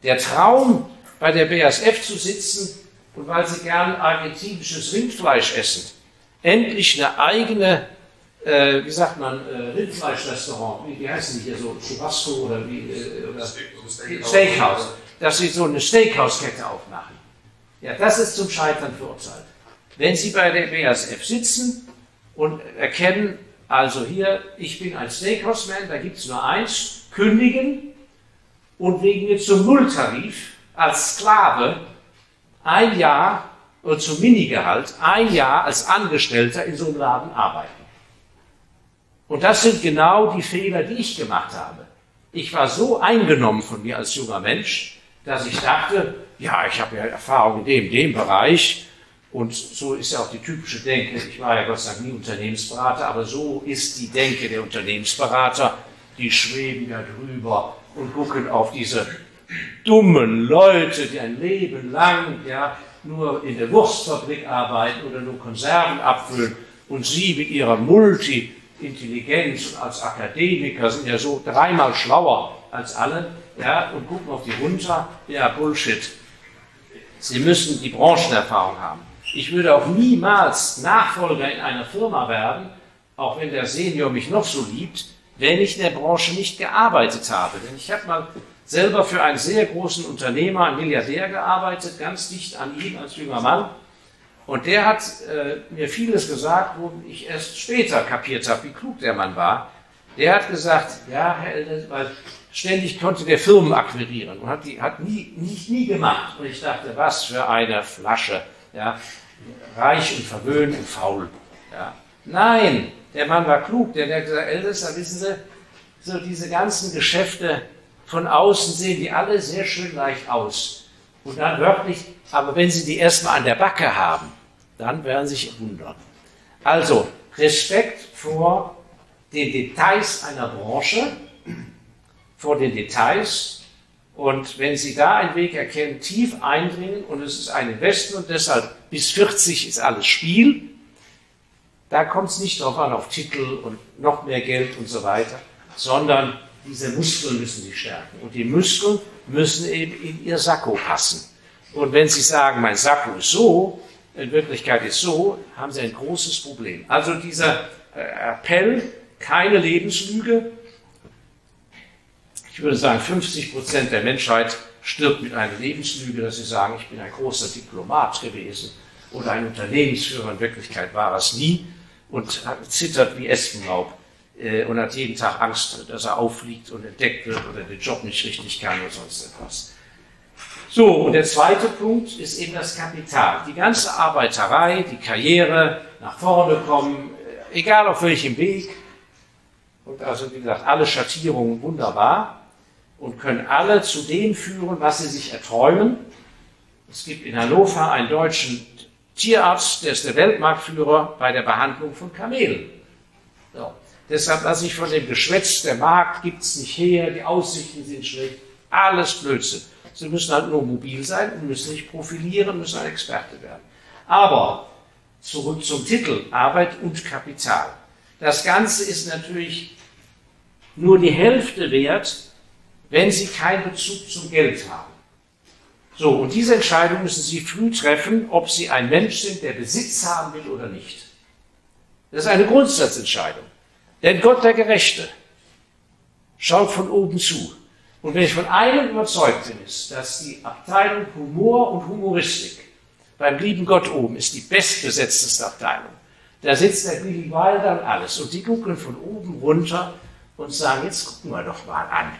Der Traum, bei der BASF zu sitzen und weil Sie gern argentinisches Rindfleisch essen, endlich eine eigene äh, wie sagt man, äh, Rindfleischrestaurant, wie, wie heißen die hier so, Chubasco oder wie, äh, oder Steakhouse, dass sie so eine Steakhouse-Kette aufmachen. Ja, das ist zum Scheitern verurteilt. Wenn Sie bei der BASF sitzen und erkennen, also hier, ich bin ein Steakhouse-Man, da gibt es nur eins, kündigen und wegen mir zum Nulltarif als Sklave ein Jahr oder zum Minigehalt ein Jahr als Angestellter in so einem Laden arbeiten. Und das sind genau die Fehler, die ich gemacht habe. Ich war so eingenommen von mir als junger Mensch, dass ich dachte, ja, ich habe ja Erfahrung in dem, dem Bereich. Und so ist ja auch die typische Denke. Ich war ja Gott sei Dank nie Unternehmensberater, aber so ist die Denke der Unternehmensberater. Die schweben ja drüber und gucken auf diese dummen Leute, die ein Leben lang ja nur in der Wurstfabrik arbeiten oder nur Konserven abfüllen und sie mit ihrer Multi-Intelligenz als Akademiker sind ja so dreimal schlauer als alle ja, und gucken auf die runter. Ja, Bullshit. Sie müssen die Branchenerfahrung haben. Ich würde auch niemals Nachfolger in einer Firma werden, auch wenn der Senior mich noch so liebt, wenn ich in der Branche nicht gearbeitet habe. Denn ich habe mal selber für einen sehr großen Unternehmer, einen Milliardär gearbeitet, ganz dicht an ihm als junger Mann. Und der hat äh, mir vieles gesagt, wo ich erst später kapiert habe, wie klug der Mann war. Der hat gesagt, ja, Herr Elder, weil ständig konnte der Firmen akquirieren und hat die hat nie, nie, nie gemacht. Und ich dachte, was für eine Flasche, ja, reich und verwöhnt und faul. Ja. Nein, der Mann war klug, der, der gesagt, Ältester, wissen Sie, so diese ganzen Geschäfte von außen sehen die alle sehr schön leicht aus. Und dann wörtlich, aber wenn Sie die erstmal an der Backe haben, dann werden Sie sich wundern. Also, Respekt vor den Details einer Branche, vor den Details. Und wenn Sie da einen Weg erkennen, tief eindringen, und es ist ein Investment, deshalb bis 40 ist alles Spiel, da kommt es nicht darauf an, auf Titel und noch mehr Geld und so weiter, sondern diese Muskeln müssen Sie stärken. Und die Muskeln müssen eben in Ihr Sakko passen. Und wenn Sie sagen, mein Sakko ist so, in Wirklichkeit ist so, haben Sie ein großes Problem. Also dieser äh, Appell, keine Lebenslüge. Ich würde sagen, 50 Prozent der Menschheit stirbt mit einer Lebenslüge, dass sie sagen, ich bin ein großer Diplomat gewesen oder ein Unternehmensführer. In Wirklichkeit war es nie und zittert wie Espenlaub äh, und hat jeden Tag Angst, dass er auffliegt und entdeckt wird oder den Job nicht richtig kann oder sonst etwas. So, und der zweite Punkt ist eben das Kapital. Die ganze Arbeiterei, die Karriere, nach vorne kommen, äh, egal auf welchem Weg. Und also, wie gesagt, alle Schattierungen wunderbar und können alle zu dem führen, was sie sich erträumen. Es gibt in Hannover einen deutschen Tierarzt, der ist der Weltmarktführer bei der Behandlung von Kamelen. So. Deshalb lasse ich von dem Geschwätz, der Markt gibt es nicht her, die Aussichten sind schlecht, alles Blödsinn. Sie müssen halt nur mobil sein und müssen sich profilieren, müssen ein Experte werden. Aber zurück zum Titel, Arbeit und Kapital. Das Ganze ist natürlich nur die Hälfte wert, wenn Sie keinen Bezug zum Geld haben. So, und diese Entscheidung müssen Sie früh treffen, ob Sie ein Mensch sind, der Besitz haben will oder nicht. Das ist eine Grundsatzentscheidung. Denn Gott der Gerechte schaut von oben zu. Und wenn ich von einem überzeugt bin, ist, dass die Abteilung Humor und Humoristik beim lieben Gott oben ist die bestbesetzteste Abteilung. Da sitzt der Billy Wilder und alles. Und die gucken von oben runter und sagen, jetzt gucken wir doch mal an.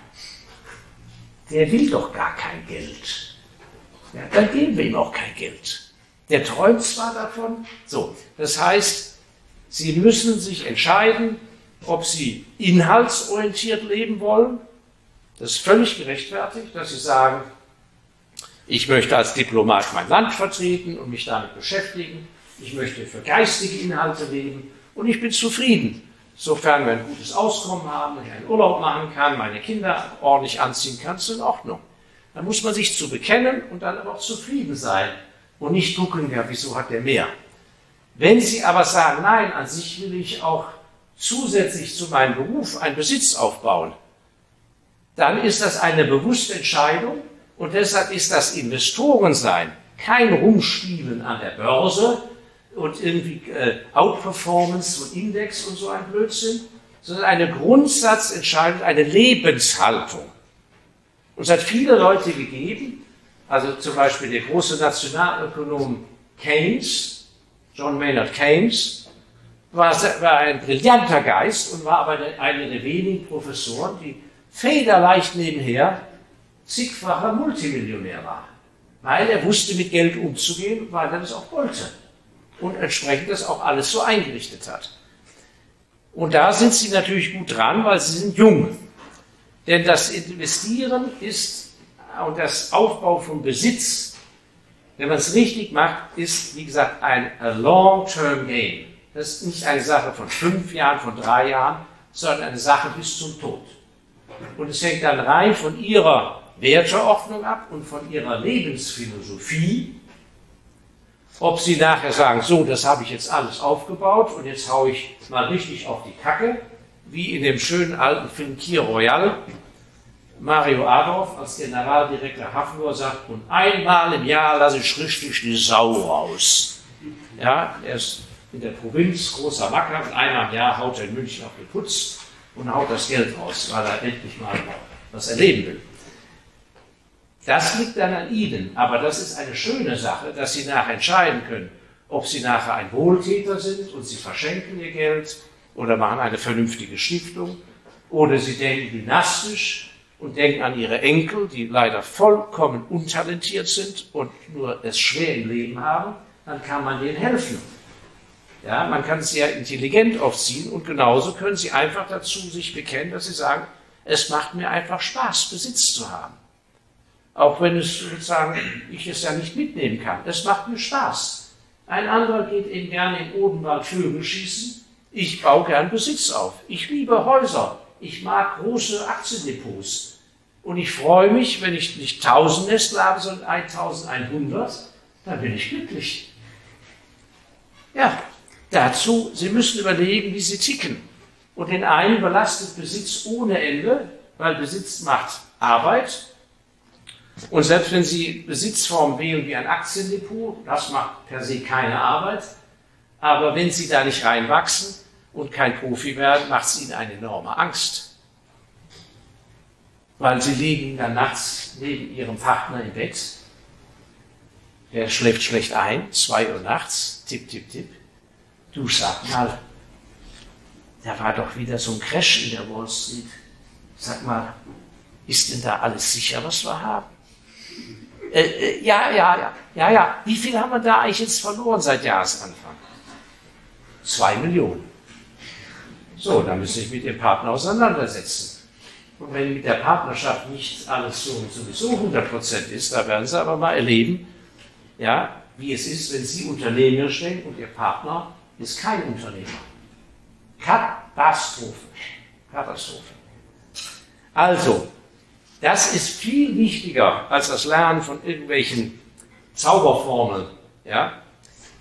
Der will doch gar kein Geld. Ja, dann geben wir ihm auch kein Geld. Der träumt zwar davon. So, das heißt, Sie müssen sich entscheiden, ob Sie inhaltsorientiert leben wollen. Das ist völlig gerechtfertigt, dass Sie sagen, ich möchte als Diplomat mein Land vertreten und mich damit beschäftigen. Ich möchte für geistige Inhalte leben und ich bin zufrieden, sofern wir ein gutes Auskommen haben, ich einen Urlaub machen kann, meine Kinder ordentlich anziehen kann, ist in Ordnung. Dann muss man sich zu bekennen und dann aber auch zufrieden sein und nicht gucken, ja, wieso hat der mehr? Wenn Sie aber sagen, nein, an sich will ich auch zusätzlich zu meinem Beruf einen Besitz aufbauen, dann ist das eine bewusste Entscheidung und deshalb ist das Investorensein kein Rumspielen an der Börse und irgendwie äh, Outperformance und Index und so ein Blödsinn, sondern eine Grundsatzentscheidung, eine Lebenshaltung. Und es hat viele Leute gegeben, also zum Beispiel der große Nationalökonom Keynes, John Maynard Keynes, war, war ein brillanter Geist und war aber einer der wenigen Professoren, die federleicht nebenher zigfacher Multimillionär war. Weil er wusste, mit Geld umzugehen, weil er das auch wollte. Und entsprechend das auch alles so eingerichtet hat. Und da sind sie natürlich gut dran, weil sie sind jung. Denn das Investieren ist und das Aufbau von Besitz, wenn man es richtig macht, ist, wie gesagt, ein long-term game. Das ist nicht eine Sache von fünf Jahren, von drei Jahren, sondern eine Sache bis zum Tod. Und es hängt dann rein von ihrer Werteordnung ab und von ihrer Lebensphilosophie, ob sie nachher sagen, so, das habe ich jetzt alles aufgebaut und jetzt haue ich mal richtig auf die Kacke, wie in dem schönen alten Film Kier Royal. Mario Adolf als Generaldirektor Hafnur sagt, und einmal im Jahr lasse ich richtig die Sau raus. Ja, er ist in der Provinz großer Macker und einmal im Jahr haut er in München auf den Putz und haut das Geld raus, weil er endlich mal was erleben will. Das liegt dann an Ihnen, aber das ist eine schöne Sache, dass Sie nachher entscheiden können, ob Sie nachher ein Wohltäter sind und Sie verschenken Ihr Geld oder machen eine vernünftige Stiftung oder Sie denken dynastisch und denken an Ihre Enkel, die leider vollkommen untalentiert sind und nur es schwer im Leben haben, dann kann man denen helfen. Ja, man kann es sehr intelligent aufziehen und genauso können Sie einfach dazu sich bekennen, dass Sie sagen, es macht mir einfach Spaß, Besitz zu haben. Auch wenn es sozusagen ich es ja nicht mitnehmen kann. Es macht mir Spaß. Ein anderer geht eben gerne im Odenwald Vögel schießen. Ich baue gern Besitz auf. Ich liebe Häuser. Ich mag große Aktiendepots. Und ich freue mich, wenn ich nicht 1000 Nestle habe, sondern 1100, dann bin ich glücklich. Ja, dazu, Sie müssen überlegen, wie Sie ticken. Und den einen belastet Besitz ohne Ende, weil Besitz macht Arbeit und selbst wenn Sie Besitzformen wählen wie ein Aktiendepot, das macht per se keine Arbeit. Aber wenn Sie da nicht reinwachsen und kein Profi werden, macht es Ihnen eine enorme Angst. Weil Sie liegen dann nachts neben Ihrem Partner im Bett. Der schläft schlecht ein, zwei Uhr nachts, tipp, tipp, tipp. Du sag mal, da war doch wieder so ein Crash in der Wall Street. Sag mal, ist denn da alles sicher, was wir haben? Äh, äh, ja, ja, ja, ja, ja. Wie viel haben wir da eigentlich jetzt verloren seit Jahresanfang? Zwei Millionen. So, dann müssen Sie sich mit Ihrem Partner auseinandersetzen. Und wenn mit der Partnerschaft nicht alles so sowieso 100% ist, da werden Sie aber mal erleben, ja, wie es ist, wenn Sie unternehmerisch denken und Ihr Partner ist kein Unternehmer. Katastrophe. Katastrophe. Also, das ist viel wichtiger als das Lernen von irgendwelchen Zauberformeln, ja?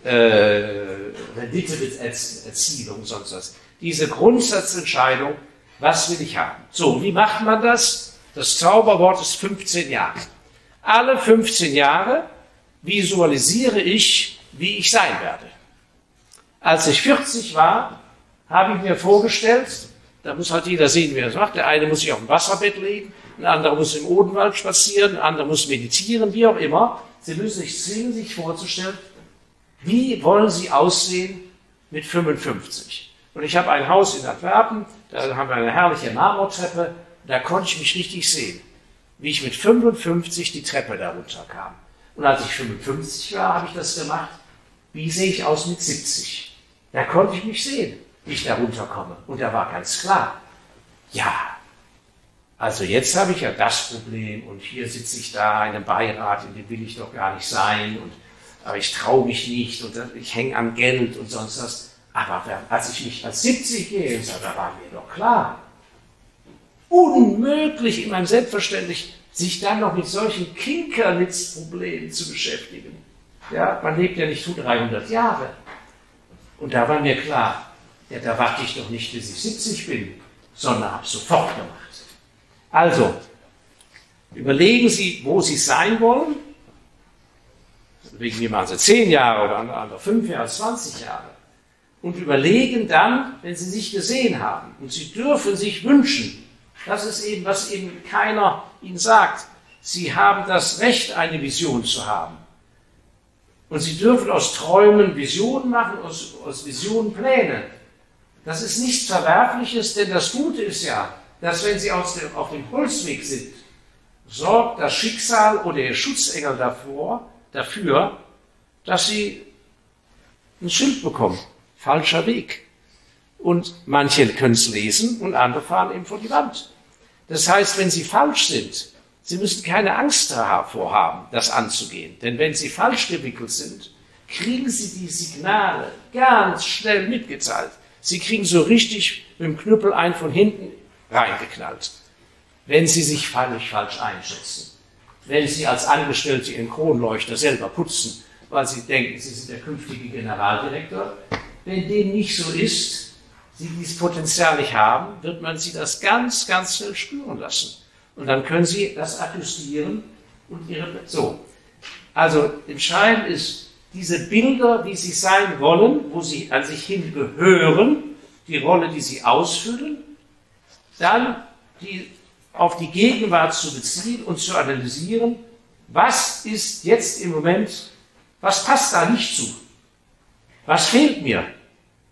Äh, Renditeerzielung, sonst was. Diese Grundsatzentscheidung, was will ich haben? So, wie macht man das? Das Zauberwort ist 15 Jahre. Alle 15 Jahre visualisiere ich, wie ich sein werde. Als ich 40 war, habe ich mir vorgestellt, da muss halt jeder sehen, wie er es macht. Der eine muss sich auf dem Wasserbett legen, ein anderer muss im Odenwald spazieren, ein anderer muss meditieren, wie auch immer. Sie müssen sich zwingen, sich vorzustellen, wie wollen Sie aussehen mit 55? Und ich habe ein Haus in Antwerpen, da haben wir eine herrliche Marmortreppe, da konnte ich mich richtig sehen, wie ich mit 55 die Treppe darunter kam. Und als ich 55 war, habe ich das gemacht, wie sehe ich aus mit 70? Da konnte ich mich sehen, ich da runterkomme. Und da war ganz klar, ja, also jetzt habe ich ja das Problem und hier sitze ich da in einem Beirat, in dem will ich doch gar nicht sein und aber ich traue mich nicht und ich hänge am Geld und sonst was. Aber als ich mich als 70-Jähriger sah, da war mir doch klar, unmöglich in meinem Selbstverständlich, sich dann noch mit solchen Kinkerlitzproblemen zu beschäftigen. Ja, man lebt ja nicht zu 300 Jahre. Und da war mir klar, ja, da warte ich doch nicht, bis ich 70 bin, sondern habe sofort gemacht. Also, überlegen Sie, wo Sie sein wollen. wegen mir machen sie zehn Jahre oder andere fünf Jahre, 20 Jahre. Und überlegen dann, wenn sie sich gesehen haben. Und sie dürfen sich wünschen. Das ist eben, was eben keiner ihnen sagt. Sie haben das Recht, eine Vision zu haben. Und sie dürfen aus Träumen Visionen machen, aus, aus Visionen Pläne. Das ist nichts Verwerfliches, denn das Gute ist ja, dass wenn sie dem, auf dem Holzweg sind, sorgt das Schicksal oder ihr Schutzengel davor, dafür, dass sie ein Schild bekommen. Falscher Weg. Und manche können es lesen und andere fahren eben vor die Wand. Das heißt, wenn sie falsch sind, sie müssen keine Angst davor haben, das anzugehen. Denn wenn sie falsch gewickelt sind, kriegen sie die Signale ganz schnell mitgeteilt. Sie kriegen so richtig mit dem Knüppel ein von hinten reingeknallt wenn Sie sich völlig falsch einschätzen. Wenn Sie als Angestellte Ihren Kronleuchter selber putzen, weil Sie denken, Sie sind der künftige Generaldirektor. Wenn dem nicht so ist, Sie dieses Potenzial nicht haben, wird man Sie das ganz, ganz schnell spüren lassen. Und dann können Sie das adjustieren und Ihre, so. Also, entscheidend ist, diese Bilder, die Sie sein wollen, wo Sie an sich hin gehören, die Rolle, die Sie ausfüllen, dann die auf die Gegenwart zu beziehen und zu analysieren, was ist jetzt im Moment, was passt da nicht zu? Was fehlt mir?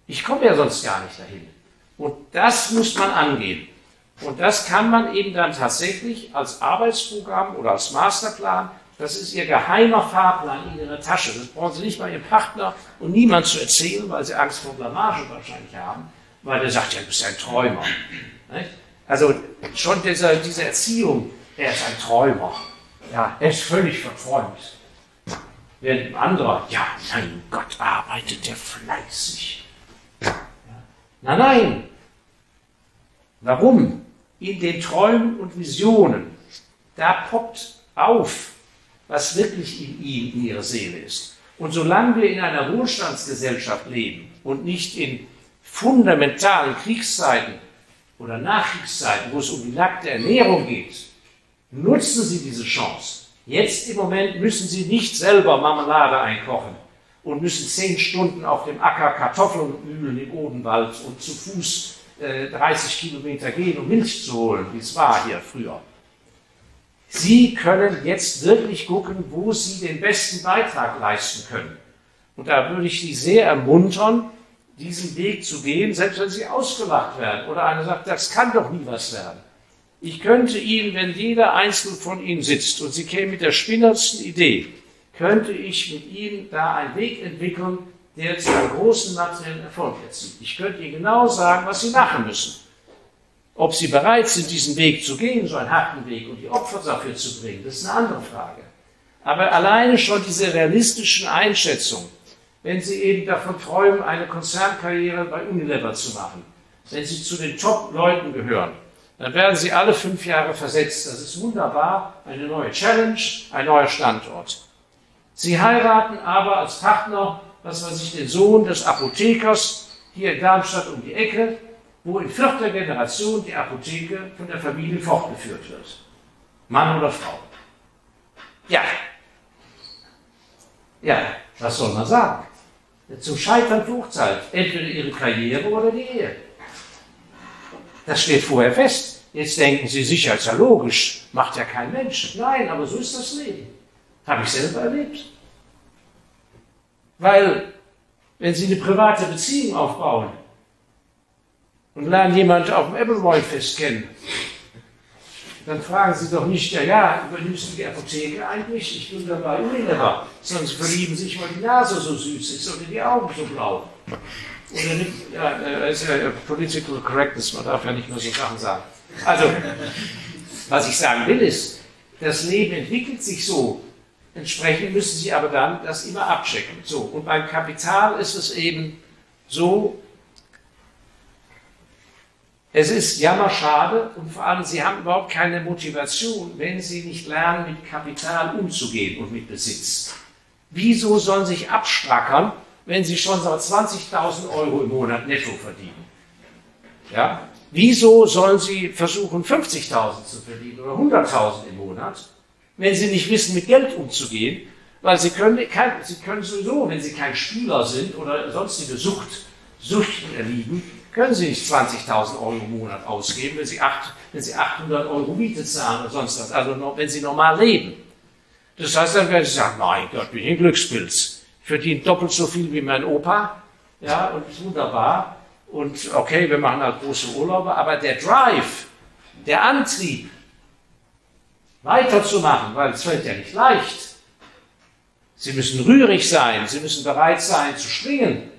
Ich komme ja sonst gar nicht dahin. Und das muss man angehen. Und das kann man eben dann tatsächlich als Arbeitsprogramm oder als Masterplan, das ist Ihr geheimer Fahrplan in Ihrer Tasche. Das brauchen Sie nicht mal Ihrem Partner und niemand zu erzählen, weil Sie Angst vor Blamage wahrscheinlich haben, weil der sagt, ja, du bist ein Träumer. Also schon diese, diese Erziehung, er ist ein Träumer. Ja, er ist völlig verträumt. Während ein anderer, ja, mein Gott, arbeitet der fleißig. Ja. Nein, nein. Warum? In den Träumen und Visionen, da poppt auf, was wirklich in ihm, in ihrer Seele ist. Und solange wir in einer Wohlstandsgesellschaft leben und nicht in fundamentalen Kriegszeiten, oder Nachkriegszeiten, wo es um die nackte Ernährung geht, nutzen Sie diese Chance. Jetzt im Moment müssen Sie nicht selber Marmelade einkochen und müssen zehn Stunden auf dem Acker Kartoffeln üben im Odenwald und zu Fuß äh, 30 Kilometer gehen, um Milch zu holen, wie es war hier früher. Sie können jetzt wirklich gucken, wo Sie den besten Beitrag leisten können. Und da würde ich Sie sehr ermuntern, diesen Weg zu gehen, selbst wenn sie ausgelacht werden oder einer sagt, das kann doch nie was werden. Ich könnte Ihnen, wenn jeder Einzelne von Ihnen sitzt und Sie kämen mit der spinnertsten Idee, könnte ich mit Ihnen da einen Weg entwickeln, der zu einem großen materiellen Erfolg erzieht. Ich könnte Ihnen genau sagen, was Sie machen müssen. Ob Sie bereit sind, diesen Weg zu gehen, so einen harten Weg, und die Opfer dafür zu bringen, das ist eine andere Frage. Aber alleine schon diese realistischen Einschätzungen, wenn Sie eben davon träumen, eine Konzernkarriere bei Unilever zu machen, wenn Sie zu den Top-Leuten gehören, dann werden Sie alle fünf Jahre versetzt. Das ist wunderbar, eine neue Challenge, ein neuer Standort. Sie heiraten aber als Partner, was weiß ich, den Sohn des Apothekers hier in Darmstadt um die Ecke, wo in vierter Generation die Apotheke von der Familie fortgeführt wird. Mann oder Frau. Ja. Ja, was soll man sagen? zum Scheitern verurteilt. Entweder ihre Karriere oder die Ehe. Das steht vorher fest. Jetzt denken Sie sicher, ist ja logisch, macht ja kein Mensch. Nein, aber so ist das Leben. Habe ich selber erlebt. Weil, wenn Sie eine private Beziehung aufbauen und lernen jemanden auf dem Appleboy-Fest kennen, dann fragen Sie doch nicht, ja, ja, übernimmst du die Apotheke eigentlich? Ich bin dabei. Sondern Sie verlieben sich, weil die Nase so süß ist oder die Augen so blau. Oder nicht, ja, das ist ja Political Correctness, man darf ja nicht nur so Sachen sagen. Also, was ich sagen will ist, das Leben entwickelt sich so. Entsprechend müssen Sie aber dann das immer abchecken. So, und beim Kapital ist es eben so, es ist jammerschade und vor allem, Sie haben überhaupt keine Motivation, wenn Sie nicht lernen, mit Kapital umzugehen und mit Besitz. Wieso sollen Sie sich abstrackern, wenn Sie schon seit 20.000 Euro im Monat netto verdienen? Ja? Wieso sollen Sie versuchen, 50.000 zu verdienen oder 100.000 im Monat, wenn Sie nicht wissen, mit Geld umzugehen Weil Sie können, kein, Sie können sowieso, wenn Sie kein Spieler sind oder sonstige Sucht, Suchten erliegen, können Sie nicht 20.000 Euro im Monat ausgeben, wenn Sie, 8, wenn Sie 800 Euro Miete zahlen oder sonst was, also wenn Sie normal leben. Das heißt, dann werden Sie sagen, mein Gott, bin ich ein Glückspilz. Verdiene doppelt so viel wie mein Opa, ja, und ist wunderbar. Und okay, wir machen halt große Urlaube, aber der Drive, der Antrieb, weiterzumachen, weil es fällt ja nicht leicht. Sie müssen rührig sein, Sie müssen bereit sein zu springen.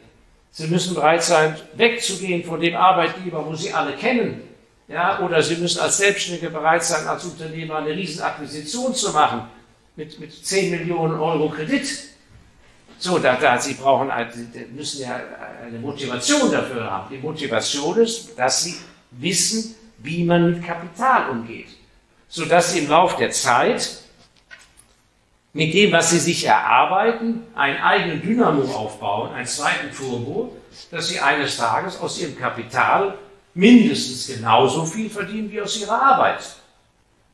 Sie müssen bereit sein, wegzugehen von dem Arbeitgeber, wo Sie alle kennen. Ja, oder Sie müssen als Selbstständige bereit sein, als Unternehmer eine Riesenakquisition zu machen mit, mit 10 Millionen Euro Kredit. So, da, da, Sie brauchen, müssen ja eine Motivation dafür haben. Die Motivation ist, dass Sie wissen, wie man mit Kapital umgeht, sodass Sie im Laufe der Zeit mit dem, was Sie sich erarbeiten, einen eigenen Dynamo aufbauen, einen zweiten Turbo, dass Sie eines Tages aus Ihrem Kapital mindestens genauso viel verdienen wie aus Ihrer Arbeit.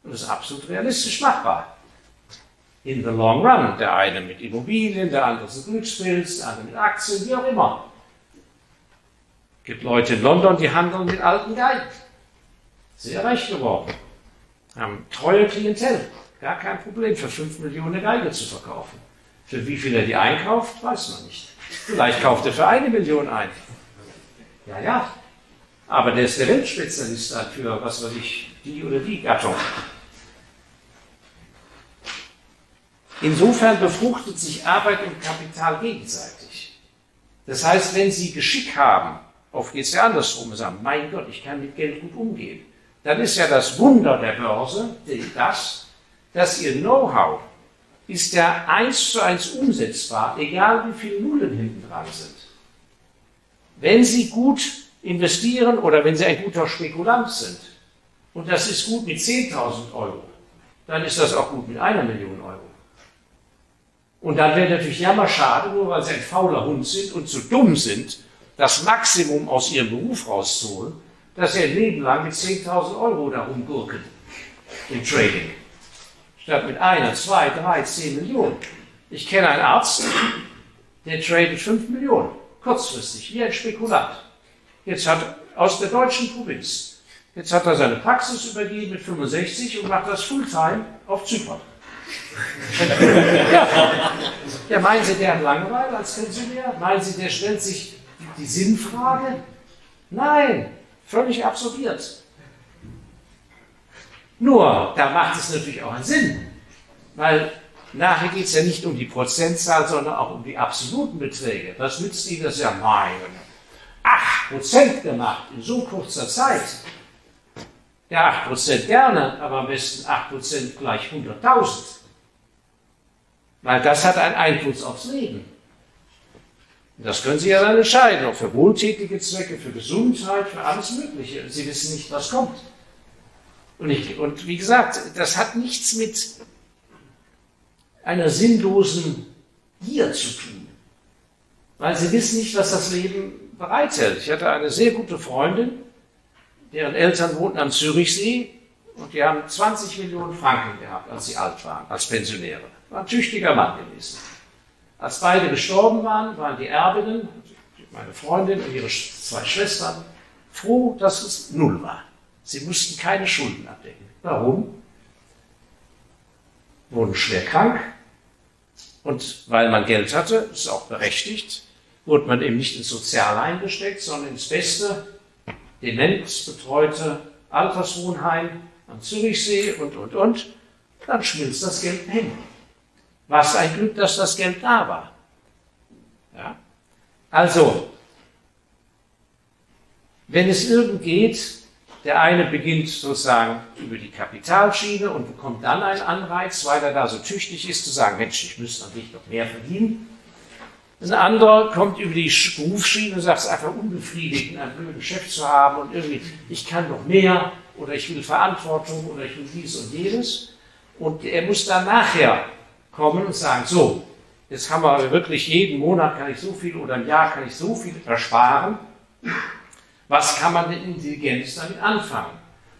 Und das ist absolut realistisch machbar. In the long run. Der eine mit Immobilien, der andere mit Glücksspils, der andere mit Aktien, wie auch immer. Es gibt Leute in London, die handeln mit alten Geigen. Sehr reich geworden. Haben treue Klientel. Gar kein Problem, für 5 Millionen eine Geige zu verkaufen. Für wie viel er die einkauft, weiß man nicht. Vielleicht kauft er für eine Million ein. Ja, ja. Aber der ist der Weltspezialist halt für, was weiß ich, die oder die Gattung. Insofern befruchtet sich Arbeit und Kapital gegenseitig. Das heißt, wenn Sie Geschick haben, oft geht es ja andersrum, sagen, mein Gott, ich kann mit Geld gut umgehen, dann ist ja das Wunder der Börse das, dass Ihr Know-how ist ja eins zu eins umsetzbar, egal wie viele Nullen hinten dran sind. Wenn Sie gut investieren oder wenn Sie ein guter Spekulant sind, und das ist gut mit 10.000 Euro, dann ist das auch gut mit einer Million Euro. Und dann wäre natürlich jammer schade, nur weil Sie ein fauler Hund sind und zu dumm sind, das Maximum aus Ihrem Beruf rauszuholen, dass Sie ein Leben lang mit 10.000 Euro da rumgurken im Trading statt mit einer, zwei, drei, zehn Millionen. Ich kenne einen Arzt, der tradet fünf Millionen, kurzfristig, wie ein Spekulant. Jetzt hat aus der deutschen Provinz, jetzt hat er seine Praxis übergeben mit 65 und macht das Fulltime auf Zypern. ja. ja, meinen Sie, der hat Langeweile als Pensionär? Meinen Sie, der stellt sich die Sinnfrage? Nein, völlig absorbiert. Nur, da macht es natürlich auch einen Sinn, weil nachher geht es ja nicht um die Prozentzahl, sondern auch um die absoluten Beträge. Was nützt Ihnen das ja? Mein 8% gemacht in so kurzer Zeit. Ja, 8% gerne, aber am besten 8% gleich 100.000. Weil das hat einen Einfluss aufs Leben. Das können Sie ja dann entscheiden, auch für wohltätige Zwecke, für Gesundheit, für alles Mögliche. Sie wissen nicht, was kommt. Und, ich, und wie gesagt, das hat nichts mit einer sinnlosen Gier zu tun. Weil sie wissen nicht, was das Leben bereithält. Ich hatte eine sehr gute Freundin, deren Eltern wohnten am Zürichsee und die haben 20 Millionen Franken gehabt, als sie alt waren, als Pensionäre. War ein tüchtiger Mann gewesen. Als beide gestorben waren, waren die Erbinnen, meine Freundin und ihre zwei Schwestern, froh, dass es null war. Sie mussten keine Schulden abdecken. Warum? Wurden schwer krank und weil man Geld hatte, ist auch berechtigt, wurde man eben nicht ins Soziale eingesteckt, sondern ins beste, demenzbetreute Alterswohnheim am Zürichsee und, und, und. Dann schmilzt das Geld hin. Was ein Glück, dass das Geld da war. Ja? Also, wenn es irgend geht, der eine beginnt sozusagen über die Kapitalschiene und bekommt dann einen Anreiz, weil er da so tüchtig ist, zu sagen, Mensch, ich müsste natürlich noch mehr verdienen. Ein anderer kommt über die Berufsschiene und sagt, es ist einfach unbefriedigend, einen blöden Chef zu haben und irgendwie, ich kann noch mehr oder ich will Verantwortung oder ich will dies und jenes. Und er muss dann nachher kommen und sagen, so, jetzt haben wir wirklich jeden Monat kann ich so viel oder im Jahr kann ich so viel ersparen was kann man denn Intelligenz damit anfangen?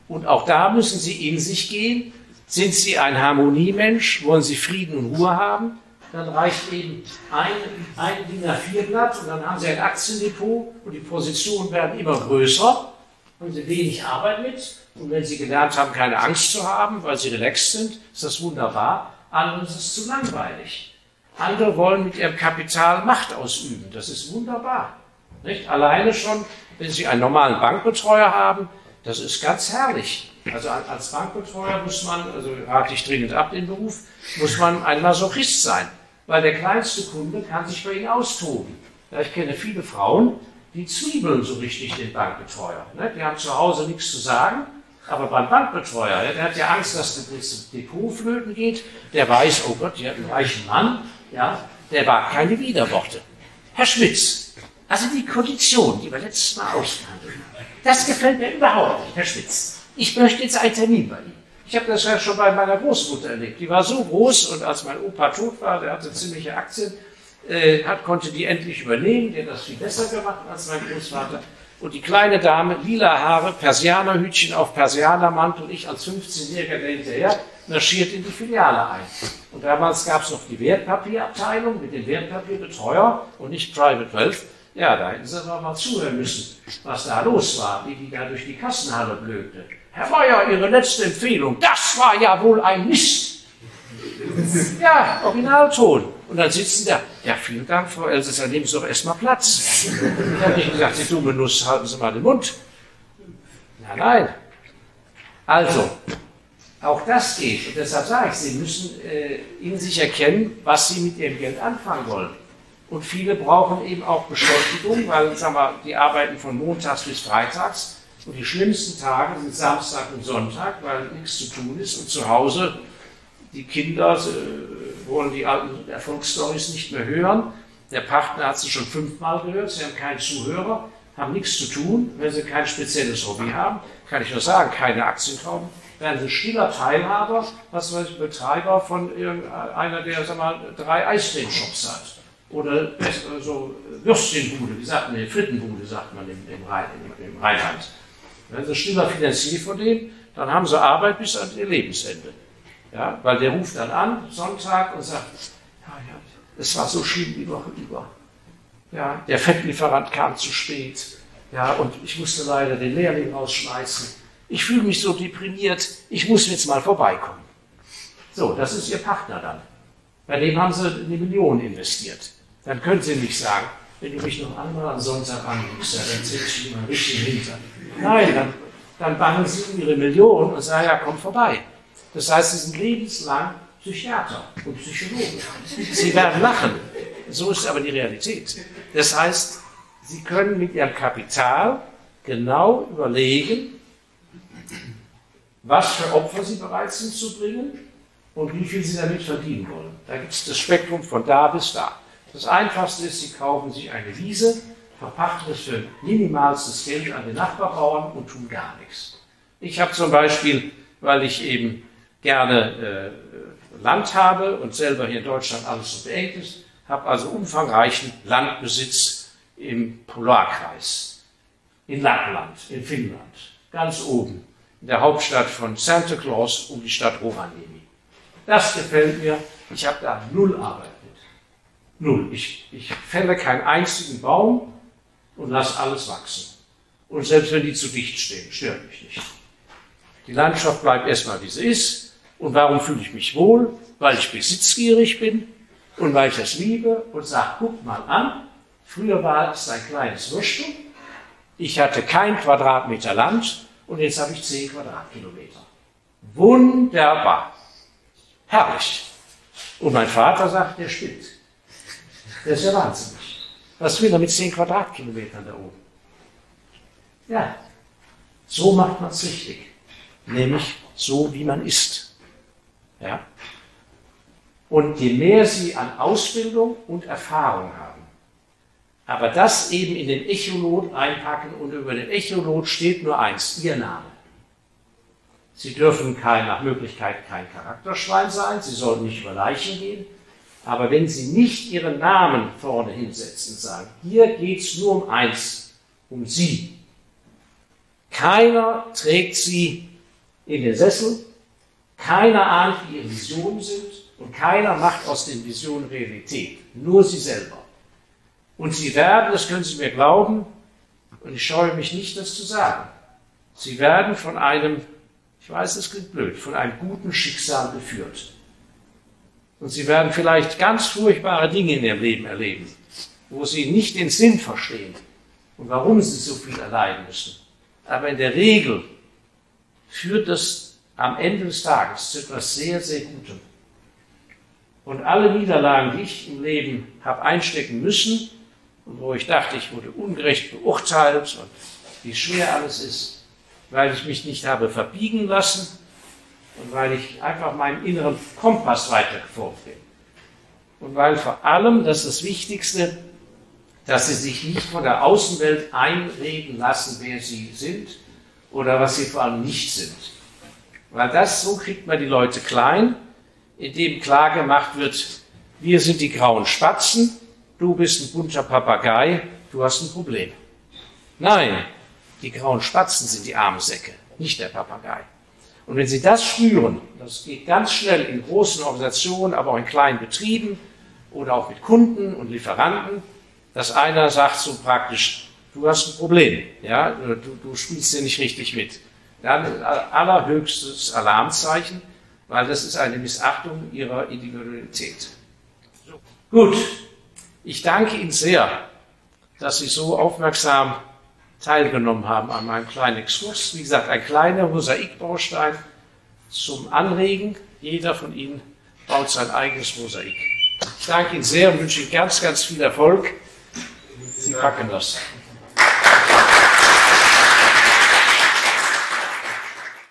Und auch da müssen Sie in sich gehen. Sind Sie ein Harmoniemensch? Wollen Sie Frieden und Ruhe haben? dann reicht eben ein, ein DIN A4-Blatt und dann haben Sie ein Aktiendepot und die Positionen werden immer größer, haben Sie wenig Arbeit mit und wenn Sie gelernt haben, keine Angst zu haben, weil Sie relaxed sind, ist das wunderbar. Anderen ist es zu langweilig. Andere wollen mit ihrem Kapital Macht ausüben. Das ist wunderbar. Nicht? Alleine schon, wenn Sie einen normalen Bankbetreuer haben, das ist ganz herrlich. Also als Bankbetreuer muss man, also rate ich dringend ab den Beruf, muss man ein Masochist sein. Weil der kleinste Kunde kann sich bei Ihnen austoben. Ja, ich kenne viele Frauen, die zwiebeln so richtig den Bankbetreuer. Ne? Die haben zu Hause nichts zu sagen, aber beim Bankbetreuer, der hat ja Angst, dass das Depot flöten geht. Der weiß, oh Gott, die hat einen reichen Mann, ja, der wagt keine Widerworte. Herr Schmitz, also die Kondition, die wir letztes Mal ausgehandelt haben, das gefällt mir überhaupt nicht, Herr Schmitz. Ich möchte jetzt einen Termin bei Ihnen. Ich habe das ja schon bei meiner Großmutter erlebt. Die war so groß und als mein Opa tot war, der hatte ziemliche Aktien, äh, hat, konnte die endlich übernehmen. Der hat das viel besser gemacht als mein Großvater. Und die kleine Dame, lila Haare, Persianerhütchen auf Persianermantel, ich als 15-Jähriger hinterher, marschiert in die Filiale ein. Und damals gab es noch die Wertpapierabteilung mit dem Wertpapierbetreuer und nicht Private Wealth. Ja, da hätten Sie doch mal zuhören müssen, was da los war, wie die da durch die Kassenhalle blökte. Herr Meier, Ihre letzte Empfehlung, das war ja wohl ein Mist. Ja, Originalton. Und dann sitzen da, ja, vielen Dank, Frau Elsässer, nehmen Sie doch erstmal Platz. Ich habe nicht gesagt, Sie dumme Nuss, halten Sie mal den Mund. Nein, nein. Also, auch das geht. Und deshalb sage ich, Sie müssen äh, in sich erkennen, was Sie mit Ihrem Geld anfangen wollen. Und viele brauchen eben auch Beschäftigung, weil sagen wir, die arbeiten von Montags bis Freitags. Und die schlimmsten Tage sind Samstag und Sonntag, weil nichts zu tun ist. Und zu Hause, die Kinder äh, wollen die alten Erfolgsstories nicht mehr hören. Der Partner hat sie schon fünfmal gehört, sie haben keinen Zuhörer, haben nichts zu tun. Wenn sie kein spezielles Hobby haben, kann ich nur sagen, keine Aktien kaufen, werden sie stiller Teilhaber, was weiß ich, Betreiber von irgendeiner, der sag mal, drei Eiscreme-Shops hat oder so Würstchenbude, wie sagt man, Frittenbude, sagt man im, im, Rhein, im, im Rheinland. Wenn sie stiller finanziert von dem, dann haben sie Arbeit bis an ihr Lebensende. Ja, weil der ruft dann an, Sonntag, und sagt, ja, ja, es war so schlimm die Woche über. Ja, der Fettlieferant kam zu spät. Ja, und ich musste leider den Lehrling rausschmeißen. Ich fühle mich so deprimiert, ich muss jetzt mal vorbeikommen. So, das ist Ihr Partner dann. Bei dem haben Sie eine Million investiert dann können Sie nicht sagen, wenn du mich noch einmal am Sonntag anrufst, dann sitze ich immer richtig hinter. Nein, dann, dann bangen Sie Ihre Million und sagen, ja, komm vorbei. Das heißt, Sie sind lebenslang Psychiater und Psychologen. Sie werden lachen. So ist aber die Realität. Das heißt, Sie können mit Ihrem Kapital genau überlegen, was für Opfer Sie bereit sind zu bringen und wie viel Sie damit verdienen wollen. Da gibt es das Spektrum von da bis da. Das Einfachste ist, Sie kaufen sich eine Wiese, verpachten es für minimalstes Geld an den Nachbarbauern und tun gar nichts. Ich habe zum Beispiel, weil ich eben gerne äh, Land habe und selber hier in Deutschland alles so beengt ist, habe also umfangreichen Landbesitz im Polarkreis, in Lappland, in Finnland, ganz oben, in der Hauptstadt von Santa Claus um die Stadt Rovaniemi. Das gefällt mir. Ich habe da null Arbeit. Null. Ich, ich fälle keinen einzigen Baum und lasse alles wachsen. Und selbst wenn die zu dicht stehen, stört mich nicht. Die Landschaft bleibt erstmal wie sie ist. Und warum fühle ich mich wohl? Weil ich besitzgierig bin und weil ich das liebe und sage, guck mal an, früher war es ein kleines Würstel, ich hatte kein Quadratmeter Land und jetzt habe ich zehn Quadratkilometer. Wunderbar. Herrlich. Und mein Vater sagt, der stimmt. Das ist ja wahnsinnig. Was will er mit 10 Quadratkilometern da oben? Ja, so macht man es richtig. Nämlich so, wie man ist. Ja? Und je mehr Sie an Ausbildung und Erfahrung haben, aber das eben in den Echolot einpacken und über den Echolot steht nur eins, Ihr Name. Sie dürfen kein, nach Möglichkeit kein Charakterschwein sein, Sie sollten nicht über Leichen gehen, aber wenn Sie nicht Ihren Namen vorne hinsetzen sagen, hier geht es nur um eins, um Sie. Keiner trägt Sie in den Sessel, keiner ahnt, wie Ihre Visionen sind Und keiner macht aus den Visionen Realität, nur sie selber. Und sie werden, das können Sie mir glauben, und ich scheue mich nicht, das zu sagen, sie werden von einem, ich weiß, es klingt blöd, von einem guten Schicksal geführt. Und sie werden vielleicht ganz furchtbare Dinge in ihrem Leben erleben, wo sie nicht den Sinn verstehen und warum sie so viel erleiden müssen. Aber in der Regel führt das am Ende des Tages zu etwas sehr, sehr Gutem. Und alle Niederlagen, die ich im Leben habe einstecken müssen und wo ich dachte, ich wurde ungerecht beurteilt und wie schwer alles ist, weil ich mich nicht habe verbiegen lassen und weil ich einfach meinem inneren Kompass weitergefolgt bin. Und weil vor allem, das ist das Wichtigste, dass sie sich nicht von der Außenwelt einreden lassen, wer sie sind oder was sie vor allem nicht sind. Weil das, so kriegt man die Leute klein, indem klar gemacht wird, wir sind die grauen Spatzen, du bist ein bunter Papagei, du hast ein Problem. Nein, die grauen Spatzen sind die armen Säcke, nicht der Papagei. Und wenn Sie das spüren, das geht ganz schnell in großen Organisationen, aber auch in kleinen Betrieben oder auch mit Kunden und Lieferanten, dass einer sagt so praktisch, du hast ein Problem, ja, du, du spielst hier nicht richtig mit. Dann allerhöchstes Alarmzeichen, weil das ist eine Missachtung ihrer Individualität. Gut, ich danke Ihnen sehr, dass Sie so aufmerksam teilgenommen haben an meinem kleinen Exkurs. Wie gesagt, ein kleiner Mosaikbaustein zum Anregen. Jeder von Ihnen baut sein eigenes Mosaik. Ich danke Ihnen sehr und wünsche Ihnen ganz, ganz viel Erfolg. Sie packen das.